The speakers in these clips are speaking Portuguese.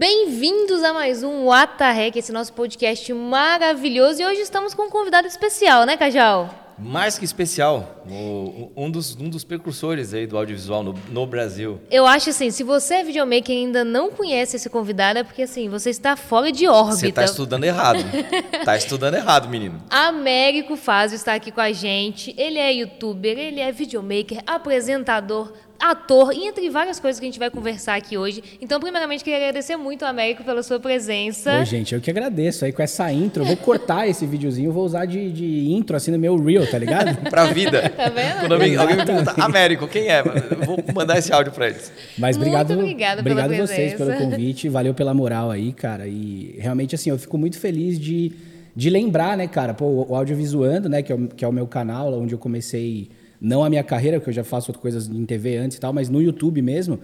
Bem-vindos a mais um Watarrec, esse nosso podcast maravilhoso. E hoje estamos com um convidado especial, né, Cajal? Mais que especial, o- um, dos, um dos precursores aí do audiovisual no, no Brasil. Eu acho assim, se você é videomaker e ainda não conhece esse convidado, é porque assim, você está fora de órbita. Você tá estudando errado. tá estudando errado, menino. Américo Fazio está aqui com a gente. Ele é youtuber, ele é videomaker, apresentador, ator e entre várias coisas que a gente vai conversar aqui hoje. Então, primeiramente, queria agradecer muito ao Américo pela sua presença. Ô, gente, eu que agradeço. Aí com essa intro, eu vou cortar esse videozinho, vou usar de, de intro assim no meu reel, tá ligado? Pra vida. Tá vendo? Quando alguém, alguém me pergunta, Américo, quem é? Eu vou mandar esse áudio pra eles. Mas Muito obrigado, obrigada pela obrigado vocês presença. pelo convite, valeu pela moral aí, cara. E realmente assim, eu fico muito feliz de, de lembrar, né, cara, pô, o Audiovisuando, né, que é, o, que é o meu canal, onde eu comecei não a minha carreira, porque eu já faço outras coisas em TV antes e tal, mas no YouTube mesmo.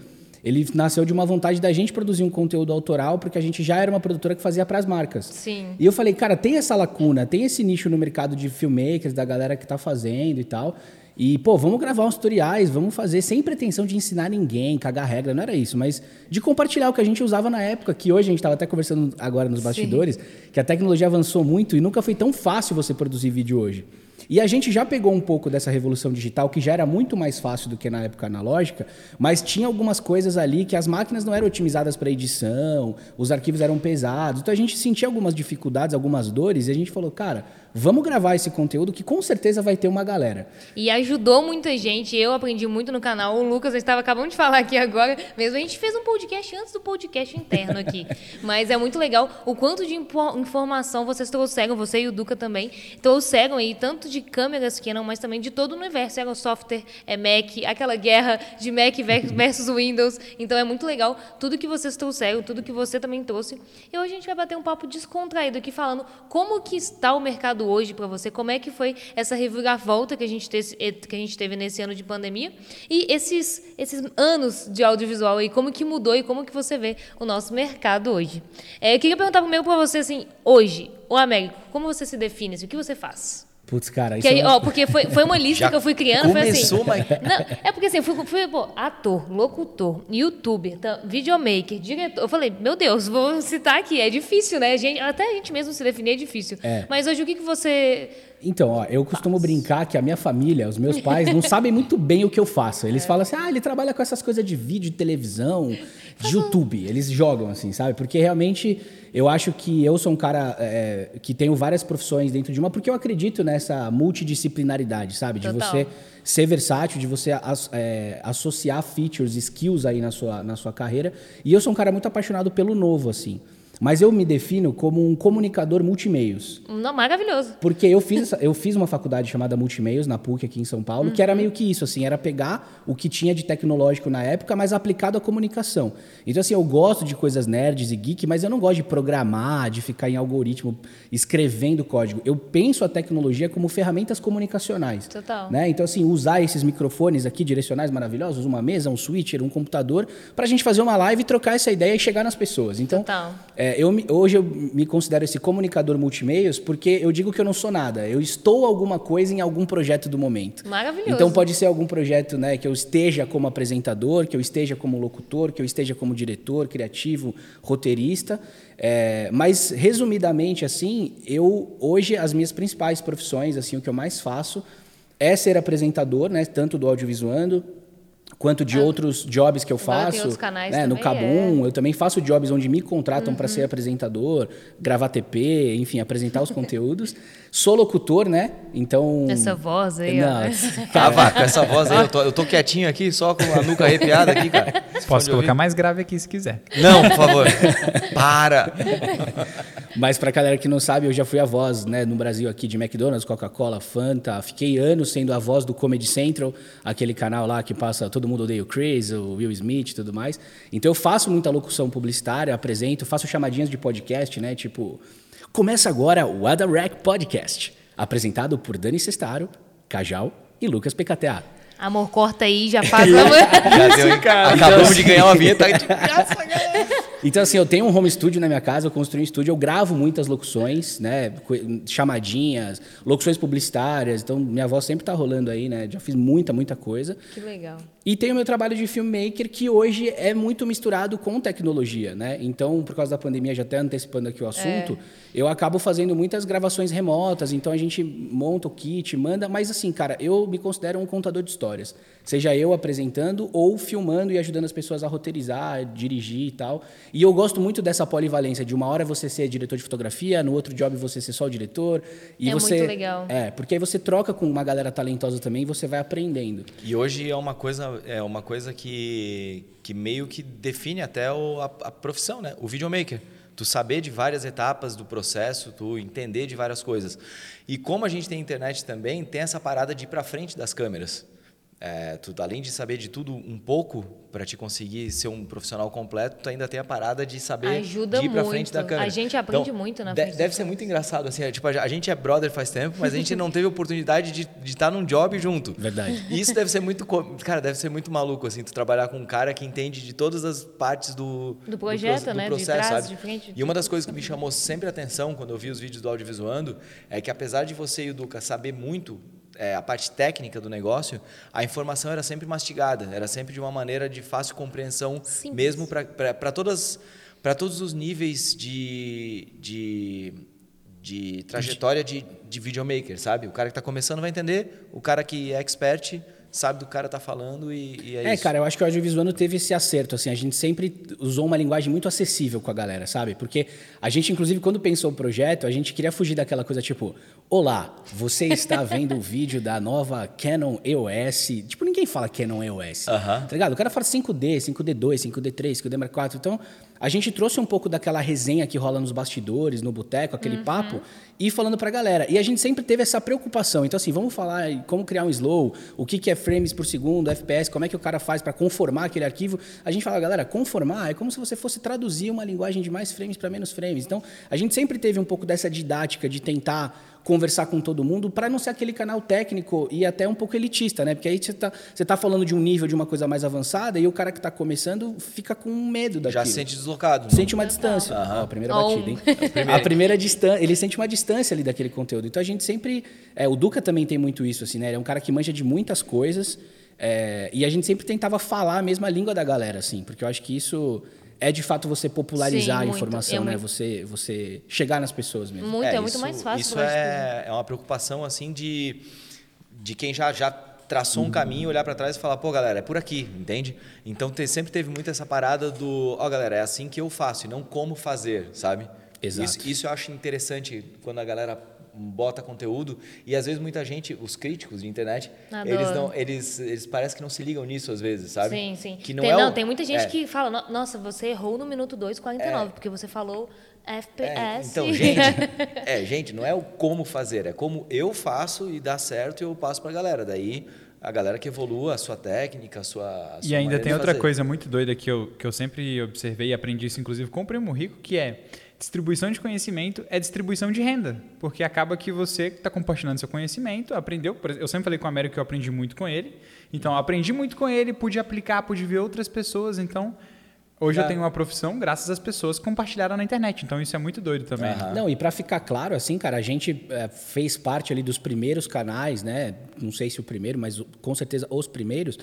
Ele nasceu de uma vontade da gente produzir um conteúdo autoral, porque a gente já era uma produtora que fazia para as marcas. Sim. E eu falei, cara, tem essa lacuna, tem esse nicho no mercado de filmmakers, da galera que tá fazendo e tal. E, pô, vamos gravar uns tutoriais, vamos fazer sem pretensão de ensinar ninguém, cagar regra, não era isso, mas de compartilhar o que a gente usava na época, que hoje a gente estava até conversando agora nos bastidores, que a tecnologia avançou muito e nunca foi tão fácil você produzir vídeo hoje. E a gente já pegou um pouco dessa revolução digital, que já era muito mais fácil do que na época analógica, mas tinha algumas coisas ali que as máquinas não eram otimizadas para edição, os arquivos eram pesados. Então a gente sentia algumas dificuldades, algumas dores, e a gente falou, cara, vamos gravar esse conteúdo que com certeza vai ter uma galera. E ajudou muita gente. Eu aprendi muito no canal. O Lucas, estava acabando de falar aqui agora. Mesmo a gente fez um podcast antes do podcast interno aqui. Mas é muito legal o quanto de informação vocês trouxeram, você e o Duca também, trouxeram aí, tanto de câmeras Canon, mas também de todo o universo. Era o software, é Mac, aquela guerra de Mac ver- versus Windows. Então é muito legal tudo que vocês trouxeram, tudo que você também trouxe. E hoje a gente vai bater um papo descontraído aqui, falando como que está o mercado hoje para você, como é que foi essa reviravolta que a gente teve, que a gente teve nesse ano de pandemia e esses, esses anos de audiovisual aí, como que mudou e como que você vê o nosso mercado hoje. É, eu queria perguntar primeiro para você, assim, hoje, o Américo, como você se define, assim, o que você faz? Putz, cara, isso Que aí, é ó, porque foi, foi uma lista que eu fui criando, foi assim. começou, mas- Não, é porque assim, eu fui, fui pô, ator, locutor, youtuber, tá, videomaker, diretor. Eu falei, meu Deus, vou citar aqui, é difícil, né? A gente- até a gente mesmo se definir é difícil. É. Mas hoje o que, que você. Então, ó, eu costumo brincar que a minha família, os meus pais, não sabem muito bem o que eu faço. Eles falam assim, ah, ele trabalha com essas coisas de vídeo, de televisão, YouTube. Eles jogam assim, sabe? Porque realmente eu acho que eu sou um cara é, que tenho várias profissões dentro de uma, porque eu acredito nessa multidisciplinaridade, sabe? De Total. você ser versátil, de você as- é, associar features, skills aí na sua, na sua carreira. E eu sou um cara muito apaixonado pelo novo, assim. Mas eu me defino como um comunicador multimeios. Não, maravilhoso. Porque eu fiz, eu fiz uma faculdade chamada Multimeios, na PUC, aqui em São Paulo, que era meio que isso, assim, era pegar o que tinha de tecnológico na época, mas aplicado à comunicação. Então, assim, eu gosto de coisas nerds e geek, mas eu não gosto de programar, de ficar em algoritmo escrevendo código. Eu penso a tecnologia como ferramentas comunicacionais. Total. Né? Então, assim, usar esses microfones aqui direcionais maravilhosos, uma mesa, um switcher, um computador, para a gente fazer uma live, trocar essa ideia e chegar nas pessoas. Então, Total. é, eu me- hoje eu me considero esse comunicador multimeios porque eu digo que eu não sou nada. Eu estou alguma coisa em algum projeto do momento. Maravilhoso. Então pode ser algum projeto né, que eu esteja como apresentador, que eu esteja como locutor, que eu esteja como diretor, criativo, roteirista. É, mas resumidamente assim, eu hoje as minhas principais profissões, assim, o que eu mais faço é ser apresentador, né, tanto do audiovisuando quanto de outros jobs que eu faço. outros canais né, no também, é. Cabum, eu também faço jobs onde me contratam para Uhum. ser apresentador, gravar TP, enfim, apresentar os conteúdos. Sou locutor, né? Então. Essa voz aí, ó. Não, Ah, vá, com essa voz aí, eu tô, eu tô quietinho aqui, só com a nuca arrepiada aqui, cara. Posso colocar ouvir? mais grave aqui se quiser. Não, por favor. Para. Mas pra galera que não sabe, eu já fui a voz, né, no Brasil aqui de McDonald's, Coca-Cola, Fanta. Fiquei anos sendo a voz do Comedy Central, aquele canal lá que passa Todo Mundo Odeia o Chris, o Will Smith e tudo mais. Então eu faço muita locução publicitária, apresento, faço chamadinhas de podcast, né, tipo... Começa agora o Ada Rec Podcast, apresentado por Dani Sestaro, Cajal e Lucas PKTA. Amor, corta aí, já faz. Já deu? Acabamos de ganhar uma vinheta de graça, galera. Então, assim, eu tenho um home studio na minha casa, eu construí um estúdio, eu gravo muitas locuções, né? Chamadinhas, locuções publicitárias. Então, minha voz sempre tá rolando aí, né? Já fiz muita, muita coisa. Que legal. E tem o meu trabalho de filmmaker, que hoje é muito misturado com tecnologia, né? Então, por causa da pandemia, já até antecipando aqui o assunto, é. eu acabo fazendo muitas gravações remotas, então a gente monta o kit, manda, mas assim, cara, eu me considero um contador de histórias. Seja eu apresentando ou filmando e ajudando as pessoas a roteirizar, dirigir e tal. E eu gosto muito dessa polivalência, de uma hora você ser diretor de fotografia, no outro job você ser só o diretor. E é você, muito legal. É, porque aí você troca com uma galera talentosa também e você vai aprendendo. E hoje é uma coisa é uma coisa que, que meio que define até o, a, a profissão, né? O videomaker. Tu saber de várias etapas do processo, tu entender de várias coisas. E como a gente tem internet também, tem essa parada de ir para frente das câmeras. É, tu, além de saber de tudo um pouco para te conseguir ser um profissional completo, tu ainda tem a parada de saber Ajuda de ir para frente da câmera. A gente aprende então, muito na de, frente. Deve ser muito engraçado assim, é, tipo a gente é brother faz tempo, mas a gente não teve oportunidade de, de estar num job junto. Verdade. E isso deve ser muito, cara, deve ser muito maluco assim, tu trabalhar com um cara que entende de todas as partes do do projeto, do, do né, processo, de trás, sabe? de frente. E uma das coisas que me chamou sempre a atenção quando eu vi os vídeos do audiovisuando é que apesar de você e o Duca saber muito é, a parte técnica do negócio, a informação era sempre mastigada, era sempre de uma maneira de fácil compreensão, Simples. mesmo para todas para todos os níveis de, de, de trajetória de, de videomaker, sabe? O cara que está começando vai entender, o cara que é expert sabe do cara tá falando e, e é, é isso. É, cara, eu acho que o audiovisual teve esse acerto, assim, a gente sempre usou uma linguagem muito acessível com a galera, sabe? Porque a gente, inclusive, quando pensou o projeto, a gente queria fugir daquela coisa tipo, olá, você está vendo o vídeo da nova Canon EOS, tipo, ninguém fala Canon EOS, uh -huh. tá ligado? O cara fala 5D, 5D2, 5D3, 5D Mark IV, então a gente trouxe um pouco daquela resenha que rola nos bastidores, no boteco, aquele uhum. papo, e falando pra galera. E a gente sempre teve essa preocupação. Então, assim, vamos falar como criar um slow, o que, que é frames por segundo, FPS, como é que o cara faz para conformar aquele arquivo. A gente fala, galera, conformar é como se você fosse traduzir uma linguagem de mais frames para menos frames. Então, a gente sempre teve um pouco dessa didática de tentar conversar com todo mundo para não ser aquele canal técnico e até um pouco elitista, né? Porque aí você está você tá falando de um nível de uma coisa mais avançada e o cara que está começando fica com medo daquilo. Já se sente deslocado. Sente uma distância. Oh, a primeira oh. batida, hein? a primeira distância, ele sente uma distância ali daquele conteúdo. Então a gente sempre, é, o Duca também tem muito isso assim, né? Ele é um cara que manja de muitas coisas. É, e a gente sempre tentava falar a mesma língua da galera, assim, porque eu acho que isso é de fato você popularizar Sim, a informação, é né? Você, você chegar nas pessoas mesmo. Muito, é, é muito mais fácil. Isso é, é uma preocupação assim de, de quem já, já traçou um caminho, olhar para trás e falar, pô, galera, é por aqui, entende? Então te, sempre teve muito essa parada do, ó, oh, galera, é assim que eu faço e não como fazer, sabe? Exato. Isso, isso eu acho interessante quando a galera bota conteúdo e às vezes muita gente, os críticos de internet, Adoro. eles não, eles, eles parecem que não se ligam nisso às vezes, sabe? Sim, sim. Que não, tem, é não o, tem muita gente é. que fala, nossa, você errou no minuto 2,49, é. porque você falou FPS. É, então, gente, é, gente, não é o como fazer, é como eu faço e dá certo e eu passo para a galera. Daí a galera que evolua a sua técnica, a sua. A sua e ainda tem outra coisa muito doida que eu, que eu sempre observei e aprendi isso, inclusive, com o Primo Rico, que é distribuição de conhecimento é distribuição de renda, porque acaba que você está compartilhando seu conhecimento, aprendeu. Eu sempre falei com o Américo que eu aprendi muito com ele, então aprendi muito com ele, pude aplicar, pude ver outras pessoas, então. Hoje é. eu tenho uma profissão graças às pessoas que compartilharam na internet, então isso é muito doido também. Uhum. Não, e para ficar claro, assim, cara, a gente é, fez parte ali dos primeiros canais, né? Não sei se o primeiro, mas com certeza os primeiros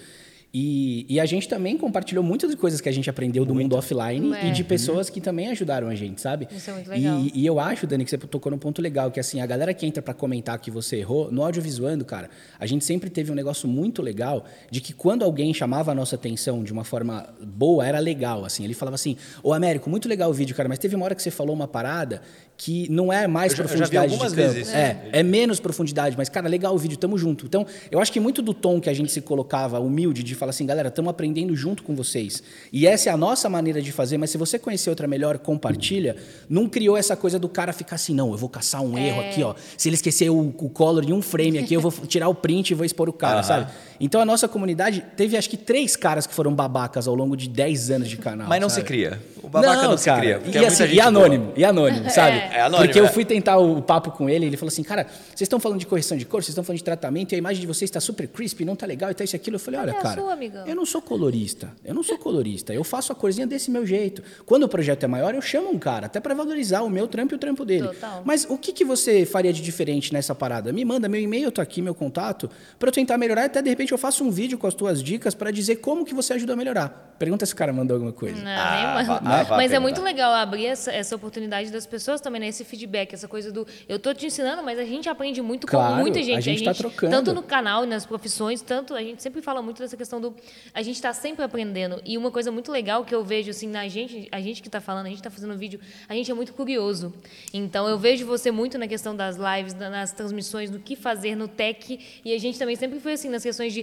e, e, a gente também compartilhou muitas coisas que a gente aprendeu do mundo offline é. e de pessoas que também ajudaram a gente, sabe? Isso é muito legal. E, e eu acho, Dani, que você tocou num ponto legal, que assim, a galera que entra para comentar que você errou, no audiovisuando, cara, a gente sempre teve um negócio muito legal de que quando alguém chamava a nossa atenção de uma forma boa, era legal, assim. Ele falava assim, ô Américo, muito legal o vídeo, cara, mas teve uma hora que você falou uma parada que não é mais eu profundidade já, de campo. Vezes. É, é menos profundidade, mas, cara, legal o vídeo, tamo junto. Então, eu acho que muito do tom que a gente se colocava humilde de falar assim, galera, estamos aprendendo junto com vocês. E essa é a nossa maneira de fazer, mas se você conhecer outra melhor, compartilha, não criou essa coisa do cara ficar assim, não, eu vou caçar um é. erro aqui, ó. Se ele esquecer o, o color em um frame aqui, eu vou tirar o print e vou expor o cara, sabe? Então a nossa comunidade teve acho que três caras que foram babacas ao longo de 10 anos de canal. Mas não sabe? se cria. O babaca não, não se cria. E, é assim, e anônimo, boa. e anônimo, sabe? É, anônimo. Porque eu é. fui tentar o papo com ele, ele falou assim, cara, vocês estão falando de correção de cor, vocês estão falando de tratamento, e a imagem de vocês está super crispy, não tá legal, e tá isso e aquilo. Eu falei, olha, cara, amigão. Eu não sou colorista. Eu não sou colorista. Eu faço a corzinha desse meu jeito. Quando o projeto é maior, eu chamo um cara, até para valorizar o meu trampo e o trampo dele. Total. Mas o que, que você faria de diferente nessa parada? Me manda meu e-mail, tá aqui, meu contato, para eu tentar melhorar. Até de repente eu faço um vídeo com as tuas dicas para dizer como que você ajuda a melhorar. Pergunta se o cara mandou alguma coisa. Não, Ah, nem vá Mas é perguntar. muito legal abrir essa, essa oportunidade das pessoas também, né? Esse feedback, essa coisa do eu tô te ensinando, mas a gente aprende muito Claro, com muita gente. a gente tá trocando. Tanto no canal e nas profissões, tanto a gente sempre fala muito dessa questão do a gente tá sempre aprendendo. E uma coisa muito legal que eu vejo assim na gente, a gente que tá falando, a gente tá fazendo vídeo, a gente é muito curioso. Então eu vejo você muito na questão das lives, na- nas transmissões, no que fazer no tech, e a gente também sempre foi assim nas questões de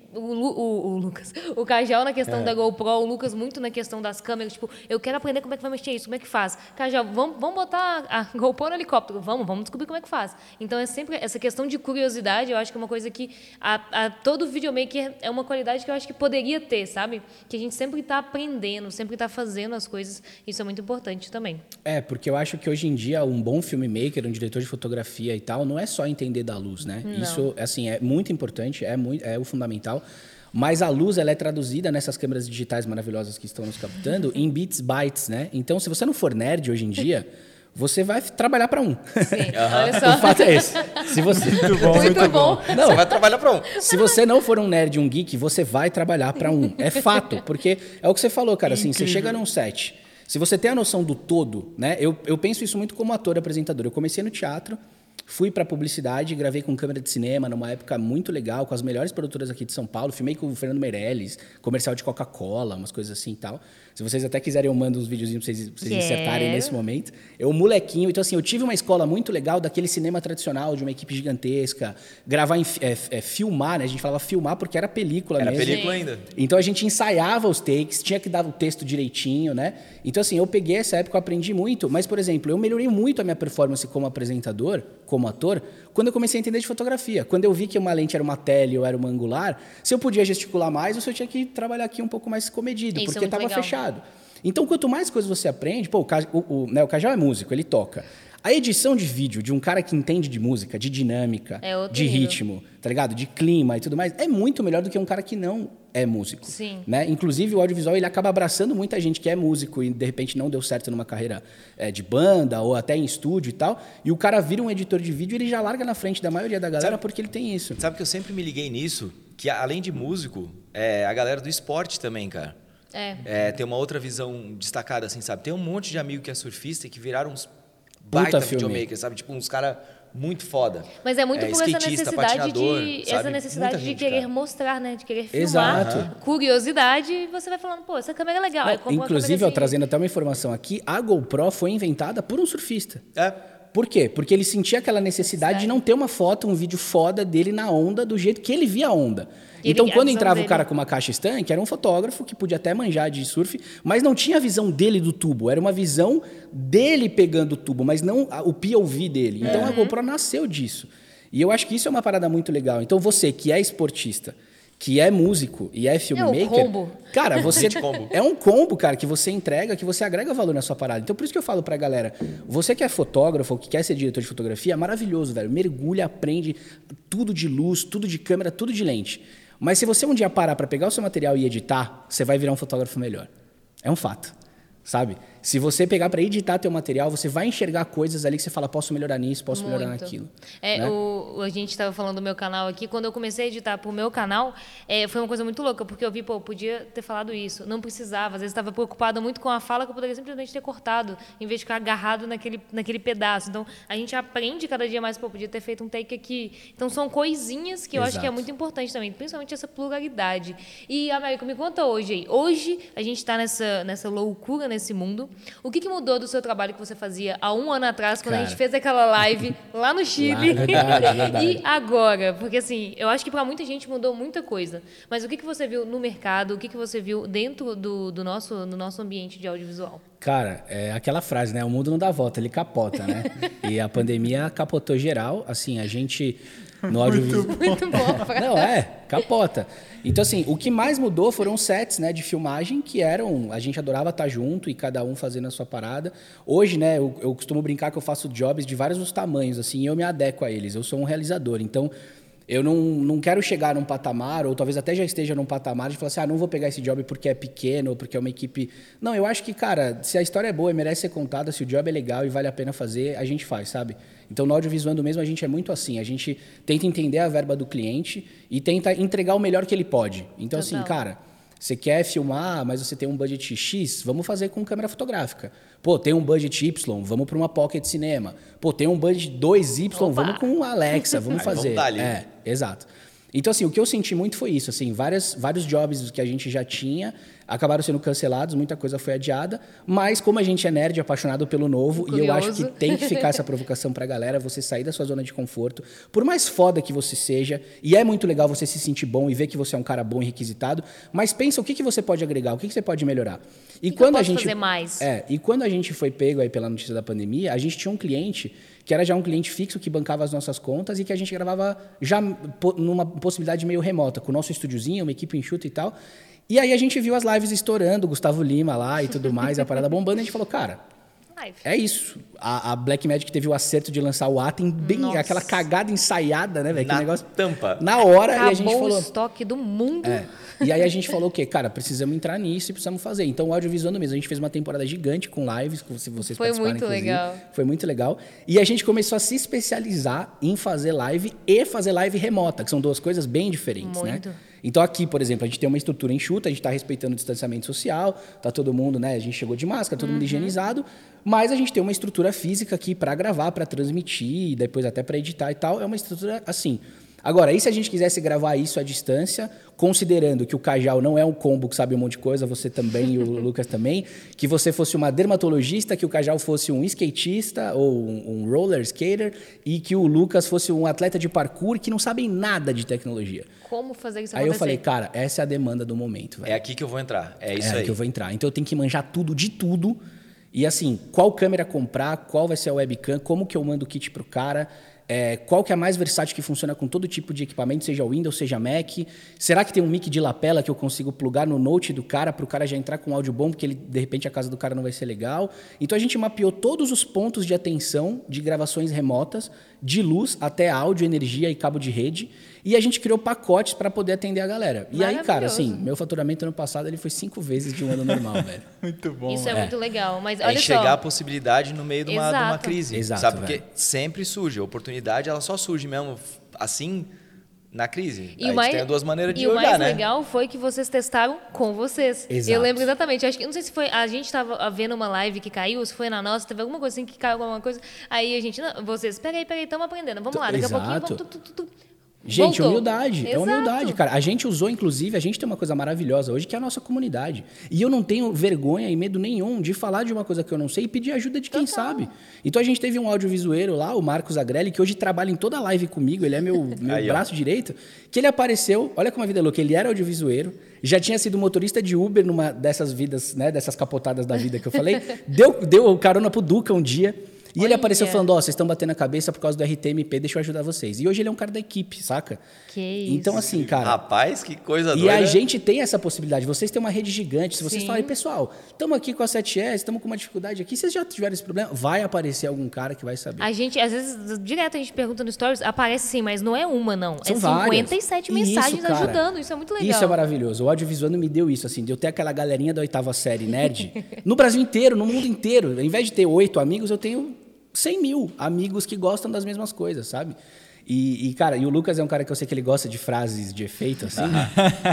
o, o- o Lucas, o Cajal na questão É. da GoPro, o Lucas muito na questão das câmeras, tipo, eu quero aprender como é que vai mexer isso, como é que faz. Cajal, vamos, vamos botar a GoPro no helicóptero, vamos, vamos descobrir como é que faz. Então é sempre essa questão de curiosidade, eu acho que é uma coisa que a, a- todo videomaker é uma qualidade que eu acho que poderia ter, sabe? Que a gente sempre está aprendendo, sempre está fazendo as coisas, isso é muito importante também. É, porque eu acho que hoje em dia um bom filmmaker, um diretor de fotografia e tal, não é só entender da luz, né? Isso, assim, é muito importante, é, muito, é o fundamental. Mas a luz, ela é traduzida nessas câmeras digitais maravilhosas que estão nos captando em bits, bytes, né? Então, se você não for nerd hoje em dia, você vai trabalhar para um. Sim, olha só. o fato é esse. Se você... Muito bom, Muito muito bom. bom. Não, Você vai trabalhar para um. se você não for um nerd, um geek, você vai trabalhar para um. É fato, porque é o que você falou, cara. Assim, você chega num set. Se você tem a noção do todo, né? Eu, eu penso isso muito como ator e apresentador. Eu comecei no teatro, fui para publicidade, gravei com câmera de cinema numa época muito legal, com as melhores produtoras aqui de São Paulo. Filmei com o Fernando Meirelles, comercial de Coca-Cola, umas coisas assim e tal. Se vocês até quiserem, eu mando uns videozinhos pra vocês, pra vocês insertarem nesse momento. Eu, molequinho, então assim, eu tive uma escola muito legal daquele cinema tradicional, de uma equipe gigantesca, gravar, em, é, é, filmar, né? A gente falava filmar porque era película Era mesmo. película Sim. ainda. Então a gente ensaiava os takes, tinha que dar o texto direitinho, né? Então assim, eu peguei essa época, eu aprendi muito, mas por exemplo, eu melhorei muito a minha performance como apresentador, como ator, quando eu comecei a entender de fotografia. Quando eu vi que uma lente era uma tele ou era uma angular, se eu podia gesticular mais ou se eu tinha que trabalhar aqui um pouco mais comedido, Isso é porque estava legal. fechado. Então, quanto mais coisas você aprende, pô, o, o, né, o Cajal é músico, ele toca. A edição de vídeo de um cara que entende de música, de dinâmica, É de nível. ritmo, tá ligado? De clima e tudo mais, é muito melhor do que um cara que não é músico. Sim. Né? Inclusive, o audiovisual ele acaba abraçando muita gente que é músico e de repente não deu certo numa carreira é, de banda ou até em estúdio e tal. E o cara vira um editor de vídeo e ele já larga na frente da maioria da galera Sabe- porque ele tem isso. Sabe que eu sempre me liguei nisso? Que além de músico, é a galera do esporte também, cara. É. É, tem uma outra visão destacada, assim, sabe? Tem um monte de amigo que é surfista e que viraram uns baita filmmaker. videomakers, sabe? Tipo, uns caras muito foda. Mas é muito É, por essa necessidade patinador, de sabe? essa necessidade Muita de gente, querer cara. mostrar, né, de querer filmar. Exato. Curiosidade, e você vai falando, pô, essa câmera é legal. Uma Inclusive, ó, assim. trazendo até uma informação aqui, a GoPro foi inventada por um surfista. É. Por quê? Porque ele sentia aquela necessidade de não ter uma foto, um vídeo foda dele na onda do jeito que ele via a onda. Então, a quando entrava dele. o cara com uma caixa estanque, era um fotógrafo que podia até manjar de surf, mas não tinha a visão dele do tubo. Era uma visão dele pegando o tubo, mas não a- o POV dele. Então, Uhum. a GoPro nasceu disso. E eu acho que isso é uma parada muito legal. Então, você que é esportista, que é músico e é filmmaker... combo. Cara, você combo. é um combo, cara, que você entrega, que você agrega valor na sua parada. Então, por isso que eu falo pra galera, você que é fotógrafo, ou que quer ser diretor de fotografia, é maravilhoso, velho. Mergulha, aprende tudo de luz, tudo de câmera, tudo de lente. Mas se você um dia parar pra pegar o seu material e editar, você vai virar um fotógrafo melhor. É um fato. Sabe? Se você pegar pra editar teu material, você vai enxergar coisas ali que você fala, posso melhorar nisso, posso melhorar Muito. naquilo. É, né? o, a gente estava falando do meu canal aqui. Quando eu comecei a editar pro meu canal, é, foi uma coisa muito louca, porque eu vi, pô, eu podia ter falado isso. Não precisava. Às vezes estava preocupada muito com a fala que eu poderia simplesmente ter cortado, em vez de ficar agarrado naquele, naquele pedaço. Então, a gente aprende cada dia mais, pô, podia ter feito um take aqui. Então, são coisinhas que eu acho que é Exato. muito importante também, principalmente essa pluralidade. E, Américo, me conta hoje aí. Hoje, a gente está nessa, nessa loucura nesse mundo. O que, que mudou do seu trabalho que você fazia há um ano atrás, quando a Cara. gente fez aquela live lá no Chile? Lá, verdade, verdade. e agora? Porque, assim, eu acho que para muita gente mudou muita coisa. Mas o que, que você viu no mercado? O que, que você viu dentro do, do nosso, no nosso ambiente de audiovisual? Cara, é aquela frase, né? O mundo não dá volta, ele capota, né? e a pandemia capotou geral. Assim, a gente no audiovisual. Muito bom. Fra. Não, é, capota. Então, assim, o que mais mudou foram sets né, de filmagem que eram. A gente adorava estar junto e cada um fazendo a sua parada. Hoje, né, eu, eu costumo brincar que eu faço jobs de vários os tamanhos, assim, e eu me adequo a eles. Eu sou um realizador. Então, Eu não, não quero chegar num patamar, ou talvez até já esteja num patamar de falar assim, ah, não vou pegar esse job porque é pequeno, ou porque é uma equipe. Não, eu acho que, cara, se a história é boa e merece ser contada, se o job é legal e vale a pena fazer, a gente faz, sabe? Então, no audiovisuando mesmo, a gente é muito assim. A gente tenta entender a verba do cliente e tenta entregar o melhor que ele pode. Então, assim, Total. cara, você quer filmar, mas você tem um budget X, vamos fazer com câmera fotográfica. Pô, tem um budget Y, vamos para uma pocket cinema. Pô, tem um budget 2Y, Opa. vamos com uma Alexa, vamos Aí, fazer. vamos dar ali. É, exato. Então, assim, o que eu senti muito foi isso. Assim, várias, vários jobs que a gente já tinha acabaram sendo cancelados, muita coisa foi adiada. Mas, como a gente é nerd, apaixonado pelo novo, e eu acho que Curioso. tem que ficar essa provocação pra galera, você sair da sua zona de conforto. Por mais foda que você seja, e é muito legal você se sentir bom e ver que você é um cara bom e requisitado, mas pensa o que, que você pode agregar, o que, que você pode melhorar. E que que quando a posso gente fazer mais? É, e quando a gente foi pego aí pela notícia da pandemia, a gente tinha um cliente que era já um cliente fixo que bancava as nossas contas e que a gente gravava já numa possibilidade meio remota, com o nosso estúdiozinho, uma equipe enxuta e tal. E aí a gente viu as lives estourando, Gustavo Lima lá e tudo mais, a parada bombando, e a gente falou, cara, Live. é isso. A, a Black Magic teve o acerto de lançar o Atem bem Nossa. aquela cagada ensaiada, né, velho? Que Na negócio tampa. na hora Acabou e a gente o falou, estoque do mundo. é. E aí a gente falou o quê? Cara, precisamos entrar nisso e precisamos fazer. Então, o audiovisual mesmo. A gente fez uma temporada gigante com lives, com se vocês Foi participaram, muito inclusive. legal. Foi muito legal. E a gente começou a se especializar em fazer live e fazer live remota, que são duas coisas bem diferentes, Muito. né? Então aqui, por exemplo, a gente tem uma estrutura enxuta, a gente está respeitando o distanciamento social, tá todo mundo, né? A gente chegou de máscara, todo Uhum. mundo higienizado, mas a gente tem uma estrutura física aqui para gravar, para transmitir, e depois até para editar e tal. É uma estrutura assim. Agora, e se a gente quisesse gravar isso à distância, considerando que o Cajal não é um combo que sabe um monte de coisa, você também e o Lucas também, que você fosse uma dermatologista, que o Cajal fosse um skatista ou um, um roller skater e que o Lucas fosse um atleta de parkour que não sabem nada de tecnologia. Como fazer isso Aí eu acontecer? falei, cara, essa é a demanda do momento, velho. É aqui que eu vou entrar. É isso É aí. que eu vou entrar. Então eu tenho que manjar tudo de tudo. E assim, qual câmera comprar, qual vai ser a webcam, como que eu mando o kit pro cara, é, qual que é a mais versátil que funciona com todo tipo de equipamento, seja Windows, seja Mac. Será que tem um mic de lapela que eu consigo plugar no note do cara para o cara já entrar com áudio bom, porque ele, de repente a casa do cara não vai ser legal. Então a gente mapeou todos os pontos de atenção de gravações remotas, de luz até áudio, energia e cabo de rede. E a gente criou pacotes para poder atender a galera. E aí, cara, assim, meu faturamento ano passado ele foi cinco vezes de um ano normal, velho. Muito bom. Isso é, É. muito legal. Mas É olha enxergar a só. possibilidade no meio de uma, de uma Exato. crise. Exato, sabe? Porque sempre surge. A oportunidade, ela só surge mesmo assim na crise. E a o gente mais, tem duas maneiras de e o olhar, mais né? legal foi que vocês testaram com vocês. Exato. Eu lembro exatamente. Acho que não sei se foi a gente estava vendo uma live que caiu, se foi na nossa, teve alguma coisa assim que caiu alguma coisa. Aí a gente, não, vocês, peraí, peraí, estamos aprendendo. Vamos lá, daqui a pouquinho Exato. vamos tu, tu, tu, tu. Gente, Voltou. humildade. É Exato. humildade, cara. A gente usou, inclusive, a gente tem uma coisa maravilhosa hoje, que é a nossa comunidade. E eu não tenho vergonha e medo nenhum de falar de uma coisa que eu não sei e pedir ajuda de quem sabe. Então a gente teve um audiovisueiro lá, o Marcos Agrelli, que hoje trabalha em toda a live comigo, ele é meu, meu Aí, ó. braço direito, que ele apareceu, olha como a vida é louca, ele era audiovisueiro, já tinha sido motorista de Uber numa dessas vidas, né, dessas capotadas da vida que eu falei, deu, deu carona pro Duca um dia, e ele Olha. apareceu falando, ó, vocês estão batendo a cabeça por causa do RTMP, deixa eu ajudar vocês. E hoje ele é um cara da equipe, saca? Que isso. Então, assim, cara. Rapaz, que coisa E doida. a gente tem essa possibilidade. Vocês têm uma rede gigante. Se vocês Sim. falarem, pessoal, estamos aqui com a 7S, estamos com uma dificuldade aqui, vocês já tiveram esse problema? Vai aparecer algum cara que vai saber. A gente, às vezes, direto a gente pergunta no Stories, aparece sim, mas não é uma, não. São é várias. 57 Isso, mensagens cara. ajudando. Isso é muito legal. Isso é maravilhoso. O audiovisual me deu isso, assim, de eu ter aquela galerinha da oitava série nerd no Brasil inteiro, no mundo inteiro. Ao invés de ter oito amigos, eu tenho 100 mil amigos que gostam das mesmas coisas, sabe? E, e, cara, e o Lucas é um cara que eu sei que ele gosta de frases de efeito, assim.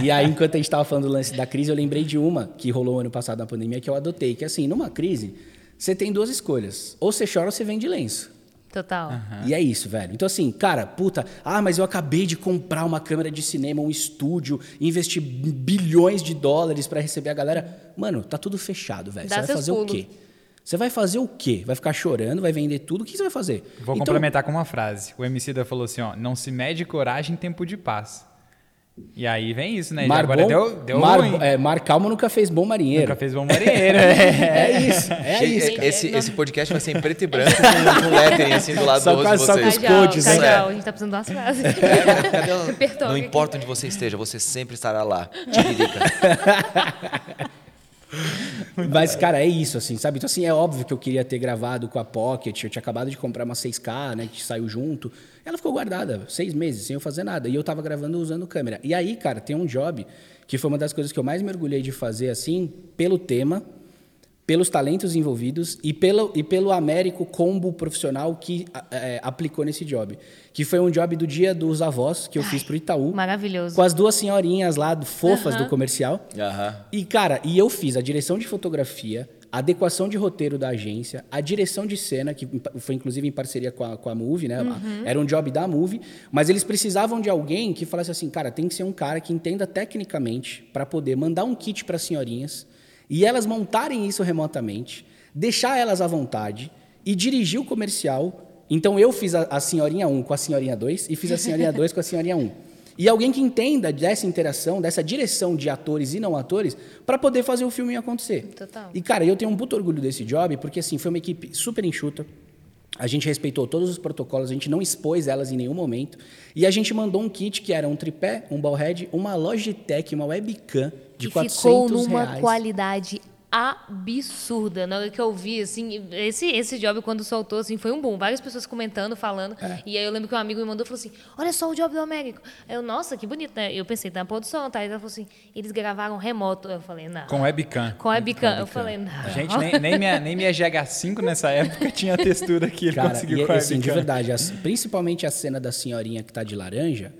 e aí, enquanto a gente tava falando do lance da crise, eu lembrei de uma que rolou ano passado na pandemia, que eu adotei. Que assim, numa crise, você tem duas escolhas. Ou você chora ou você vende lenço. Total. E é isso, velho. Então, assim, cara, puta, ah, mas eu acabei de comprar uma câmera de cinema, um estúdio, investir bilhões de dólares pra receber a galera. Mano, tá tudo fechado, velho. Dá Você vai fazer o pulos. quê? Você vai fazer o quê? Vai ficar chorando, vai vender tudo? O que você vai fazer? Vou Então, complementar com uma frase. O MC da falou assim, ó, não se mede coragem em tempo de paz. E aí vem isso, né? Mar, agora bom, deu, deu mar, ruim. é, mar calmo nunca fez bom marinheiro. Nunca fez bom marinheiro. é. É isso, é isso, cara. esse, esse podcast vai ser em preto e branco com, com lettering assim do lado Só do com rosto de as- só com vocês. os Cajal, codes, né? Cajal, a gente tá precisando de umas frases. Repertório Não aqui. importa onde você esteja, você sempre estará lá. Tiririca. Mas, cara, é isso, assim, sabe? Então, assim, é óbvio que eu queria ter gravado com a Pocket. Eu tinha acabado de comprar uma 6K, né? Que saiu junto. Ela ficou guardada seis meses, sem eu fazer nada. E eu tava gravando usando câmera. E aí, cara, tem um job que foi uma das coisas que eu mais mergulhei de fazer, assim, pelo tema, pelos talentos envolvidos e pelo, e pelo Américo combo profissional que é, aplicou nesse job. Que foi um job do dia dos avós que eu fiz pro Itaú. Maravilhoso. Com as duas senhorinhas lá, fofas do comercial. Aham. E, cara, e eu fiz a direção de fotografia, a adequação de roteiro da agência, a direção de cena, que foi inclusive em parceria com a, com a Movie, né? Era um job da Movie, mas eles precisavam de alguém que falasse assim, cara, tem que ser um cara que entenda tecnicamente para poder mandar um kit para senhorinhas e elas montarem isso remotamente, deixar elas à vontade e dirigir o comercial. Então eu fiz a, a senhorinha 1 com a senhorinha 2 e fiz a senhorinha 2 com a senhorinha 1. E alguém que entenda dessa interação, dessa direção de atores e não atores, para poder fazer o filme acontecer. Total. E, cara, eu tenho um puto orgulho desse job, porque, assim, foi uma equipe super enxuta. A gente respeitou todos os protocolos, a gente não expôs elas em nenhum momento. E a gente mandou um kit que era um tripé, um ballhead, uma Logitech, uma webcam de que 400 ficou numa reais. qualidade absurda. Na hora que eu vi, assim, esse, esse job quando soltou, assim, foi um boom. Várias pessoas comentando, falando. É. E aí eu lembro que um amigo me mandou e falou assim: Olha só o job do Américo. Aí eu, nossa, que bonito, né? Eu pensei, tá na produção, tá? Falou assim: Eles gravaram remoto. Eu falei, não. Com webcam. Com webcam. Eu falei, não. Gente, nem, nem minha, nem minha GH5 nessa época tinha a textura que ele Cara, conseguiu e, com a assim, de verdade, as- principalmente a cena da senhorinha que tá de laranja,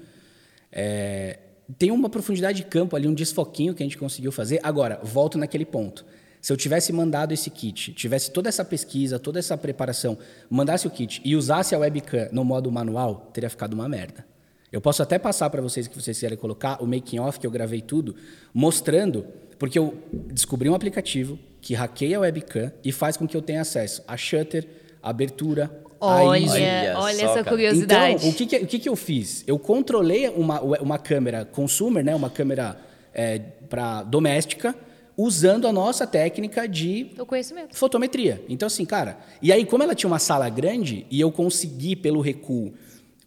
é, tem uma profundidade de campo ali, um desfoquinho que a gente conseguiu fazer. Agora, volto naquele ponto. Se eu tivesse mandado esse kit, tivesse toda essa pesquisa, toda essa preparação, mandasse o kit e usasse a webcam no modo manual, teria ficado uma merda. Eu posso até passar para vocês que vocês quiserem colocar o making off que eu gravei tudo, mostrando, porque eu descobri um aplicativo que hackeia a webcam e faz com que eu tenha acesso a shutter, abertura, a Olha, ISO. olha, Olha essa cara. curiosidade. Então, o que, que, o que, que eu fiz? Eu controlei uma, uma câmera consumer, né, uma câmera é, para doméstica, usando a nossa técnica de fotometria. Então, assim, cara. E aí, como ela tinha uma sala grande e eu consegui, pelo recuo,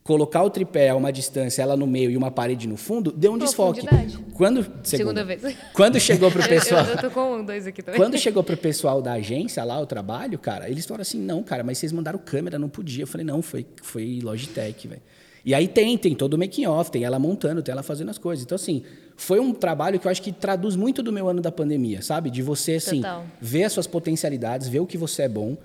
colocar o tripé a uma distância, ela no meio e uma parede no fundo, deu um desfoque. Quando, Segunda vez. Quando chegou pro pessoal. Eu, eu tô com um, dois aqui também. Quando chegou pro pessoal da agência lá, o trabalho, cara, eles falaram assim: não, cara, mas vocês mandaram câmera, não podia. Eu falei: não, foi, foi Logitech, velho. E aí tem, tem todo o making off, tem ela montando, tem ela fazendo as coisas. Então, assim, foi um trabalho que eu acho que traduz muito do meu ano da pandemia, sabe? De você, assim, Total. ver as suas potencialidades, ver o que você é bom,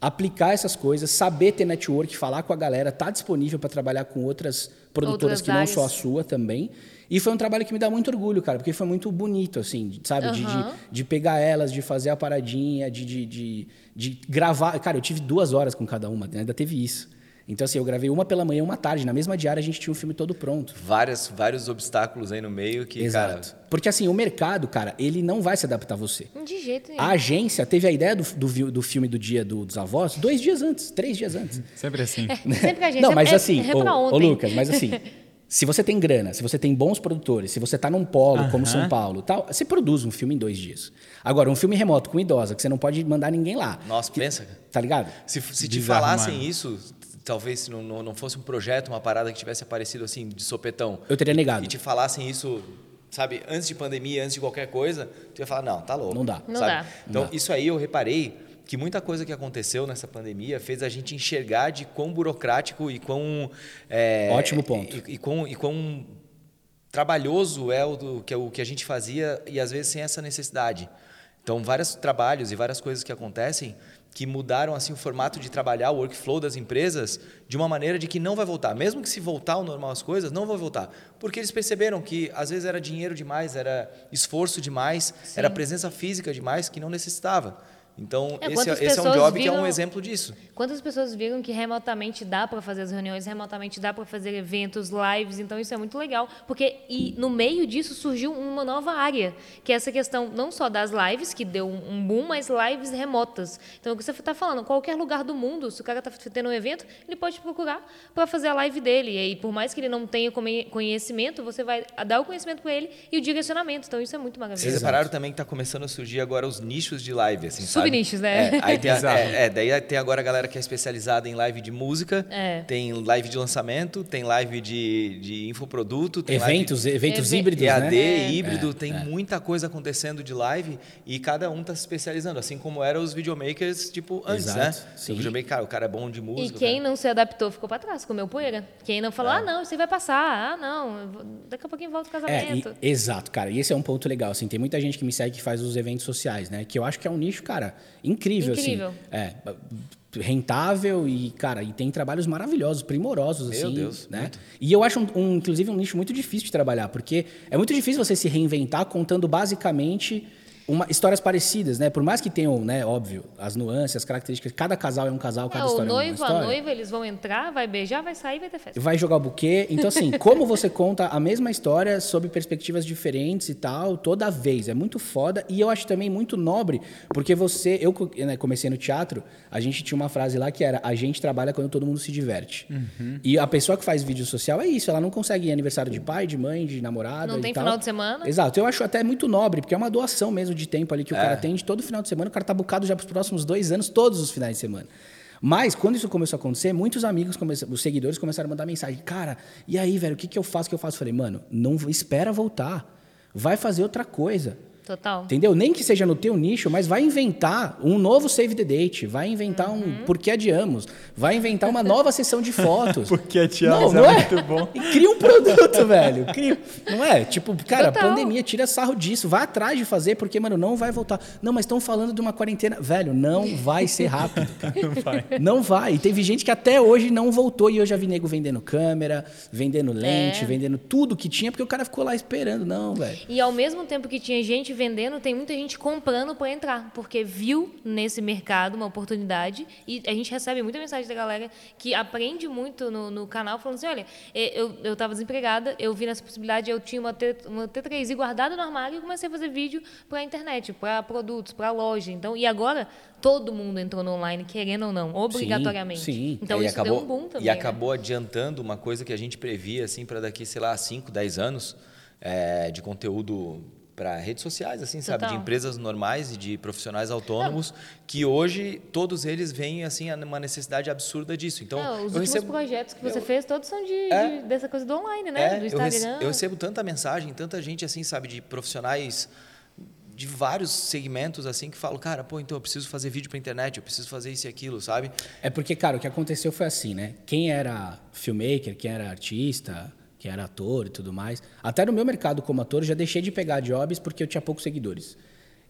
aplicar essas coisas, saber ter network, falar com a galera, tá disponível para trabalhar com outras produtoras Outras que não só a sua também. E foi um trabalho que me dá muito orgulho, cara, porque foi muito bonito, assim, sabe? De, de, Aham. de pegar elas, de fazer a paradinha, de, de, de, de gravar. Cara, eu tive duas horas com cada uma, né? ainda teve isso. Então, assim, eu gravei uma pela manhã e uma tarde. Na mesma diária a gente tinha um filme todo pronto. Várias, vários obstáculos aí no meio que, Exato. cara. Porque, assim, o mercado, cara, ele não vai se adaptar a você. De jeito nenhum. A agência teve a ideia do, do, do filme do Dia do- dos Avós dois dias antes, três dias antes. Sempre assim. Sempre que a gente Não, mas é, assim, é, é ô. Lucas, mas assim, se você tem grana, se você tem bons produtores, se você tá num polo como São Paulo, tal, você produz um filme em dois dias. Agora, um filme remoto com idosa, que você não pode mandar ninguém lá. Nossa, pensa. Tá ligado? Se, se te falassem isso, talvez se não, não, não fosse um projeto, uma parada que tivesse aparecido assim, de sopetão. Eu teria negado. E te falassem isso, sabe, antes de pandemia, antes de qualquer coisa, tu ia falar, não, tá louco. Não dá. Não sabe? dá. Então, Não isso aí eu reparei que muita coisa que aconteceu nessa pandemia fez a gente enxergar de quão burocrático e quão... é, Ótimo ponto. E, e quão, e quão trabalhoso é o, do, que, é o que a gente fazia e às vezes sem essa necessidade. Então, vários trabalhos e várias coisas que acontecem que mudaram assim o formato de trabalhar, o workflow das empresas de uma maneira de que não vai voltar. Mesmo que se voltar ao normal as coisas, não vai voltar. Porque eles perceberam que às vezes era dinheiro demais, era esforço demais, era presença física demais que não necessitava. Então, É, esse, é, esse é um job que é um viram- exemplo disso. Quantas pessoas viram que remotamente dá para fazer as reuniões, remotamente dá para fazer eventos, lives, então isso é muito legal, porque e no meio disso surgiu uma nova área, que é essa questão não só das lives, que deu um boom, mas lives remotas. Então, o que você está falando, qualquer lugar do mundo, se o cara está tendo um evento, ele pode procurar para fazer a live dele. E aí, por mais que ele não tenha conhecimento, você vai dar o conhecimento para ele e o direcionamento. Então, isso é muito Vocês maravilhoso. Exato. repararam também que está começando a surgir agora os nichos de live, assim? Subnichos, né? É, aí tem a- é, é, daí tem agora a galera que é especializada em live de música, É. tem live de lançamento, tem live de, de infoproduto, tem live Eventos, eventos Eve- híbridos, EAD, né? híbrido, tem muita coisa acontecendo de live e cada um tá se especializando, assim como eram os videomakers, tipo, antes, Exato, né? sim. O videomaker, cara, o cara é bom de E música. quem cara. não se adaptou ficou pra trás, comeu poeira. Quem não É. falou, ah, não, isso aí vai passar. Ah, não, daqui a pouquinho volta o É, casamento. e- exato, cara. E esse é um ponto legal, assim. Tem muita gente que me segue que faz os eventos sociais, né? Que eu acho que é um nicho, cara, incrível, Incrível. assim. É, rentável e, cara, e tem trabalhos maravilhosos, primorosos, Meu assim, Deus, né? muito. E eu acho, um, um, inclusive, um nicho muito difícil de trabalhar, porque é muito difícil você se reinventar contando basicamente uma, histórias parecidas, né? Por mais que tenham, né, óbvio, as nuances, as características, cada casal é um casal, É, cada o história é uma noivo, a história. noiva, eles vão entrar, vai beijar, vai sair, vai ter festa. Vai jogar o buquê. Então, assim, como você conta a mesma história sob perspectivas diferentes e tal, toda vez. É muito foda. E eu acho também muito nobre, porque você. Eu né, comecei no teatro, a gente tinha uma frase lá que era: a gente trabalha quando todo mundo se diverte. Uhum. E a pessoa que faz vídeo social é isso, ela não consegue ir aniversário de pai, de mãe, de namorada. Não e tem tal. final de semana? Exato. Eu acho até muito nobre, porque é uma doação mesmo de tempo ali que o É. cara tem de todo final de semana. O cara tá bucado já pros próximos dois anos, todos os finais de semana. Mas, quando isso começou a acontecer, muitos amigos, os seguidores começaram a mandar mensagem. Cara, e aí, velho, o que, que eu faço? O que eu faço? Eu falei, mano, não espera voltar. Vai fazer outra coisa. Total. Entendeu? Nem que seja no teu nicho, mas vai inventar um novo save the date, vai inventar Uhum. um porquê adiamos, vai inventar uma nova sessão de fotos. Porque adiamos não, é não muito bom. E cria um produto, velho. Cria, não é? Tipo, cara, Total. pandemia, tira sarro disso, vai atrás de fazer, porque, mano, não vai voltar. Não, mas estão falando de uma quarentena. Velho, não vai ser rápido, cara. Não vai. E teve gente que até hoje não voltou. E eu já vi nego vendendo câmera, vendendo lente, É. vendendo tudo que tinha, porque o cara ficou lá esperando. Não, velho. E ao mesmo tempo que tinha gente vendendo, tem muita gente comprando para entrar, porque viu nesse mercado uma oportunidade. E a gente recebe muita mensagem da galera que aprende muito no, no canal, falando assim: olha, eu, eu tava desempregada, eu vi nessa possibilidade, eu tinha uma, T, uma T3i guardada no armário e comecei a fazer vídeo para internet, para produtos, para loja. Então, e agora todo mundo entrou no online, querendo ou não, obrigatoriamente. sim. Então É, e isso acabou, deu um boom também. E né? acabou adiantando uma coisa que a gente previa assim para daqui, sei lá, 5, 10 anos é, de conteúdo para redes sociais, assim, sabe, de Total. empresas normais e de profissionais autônomos, que hoje todos eles veem assim a- uma necessidade absurda disso. Então, É, os eu últimos recebo, projetos que você eu- fez, todos são de, É. de- dessa coisa do online, né? é, do eu, rece- Instagram. eu recebo tanta mensagem, tanta gente assim, sabe, de profissionais de vários segmentos assim que falam, cara, pô, então eu preciso fazer vídeo para internet, eu preciso fazer isso e aquilo, sabe? É porque, cara, o que aconteceu foi assim, né? Quem era filmmaker, quem era artista, quem era ator e tudo mais, até no meu mercado como ator, eu já deixei de pegar jobs porque eu tinha poucos seguidores.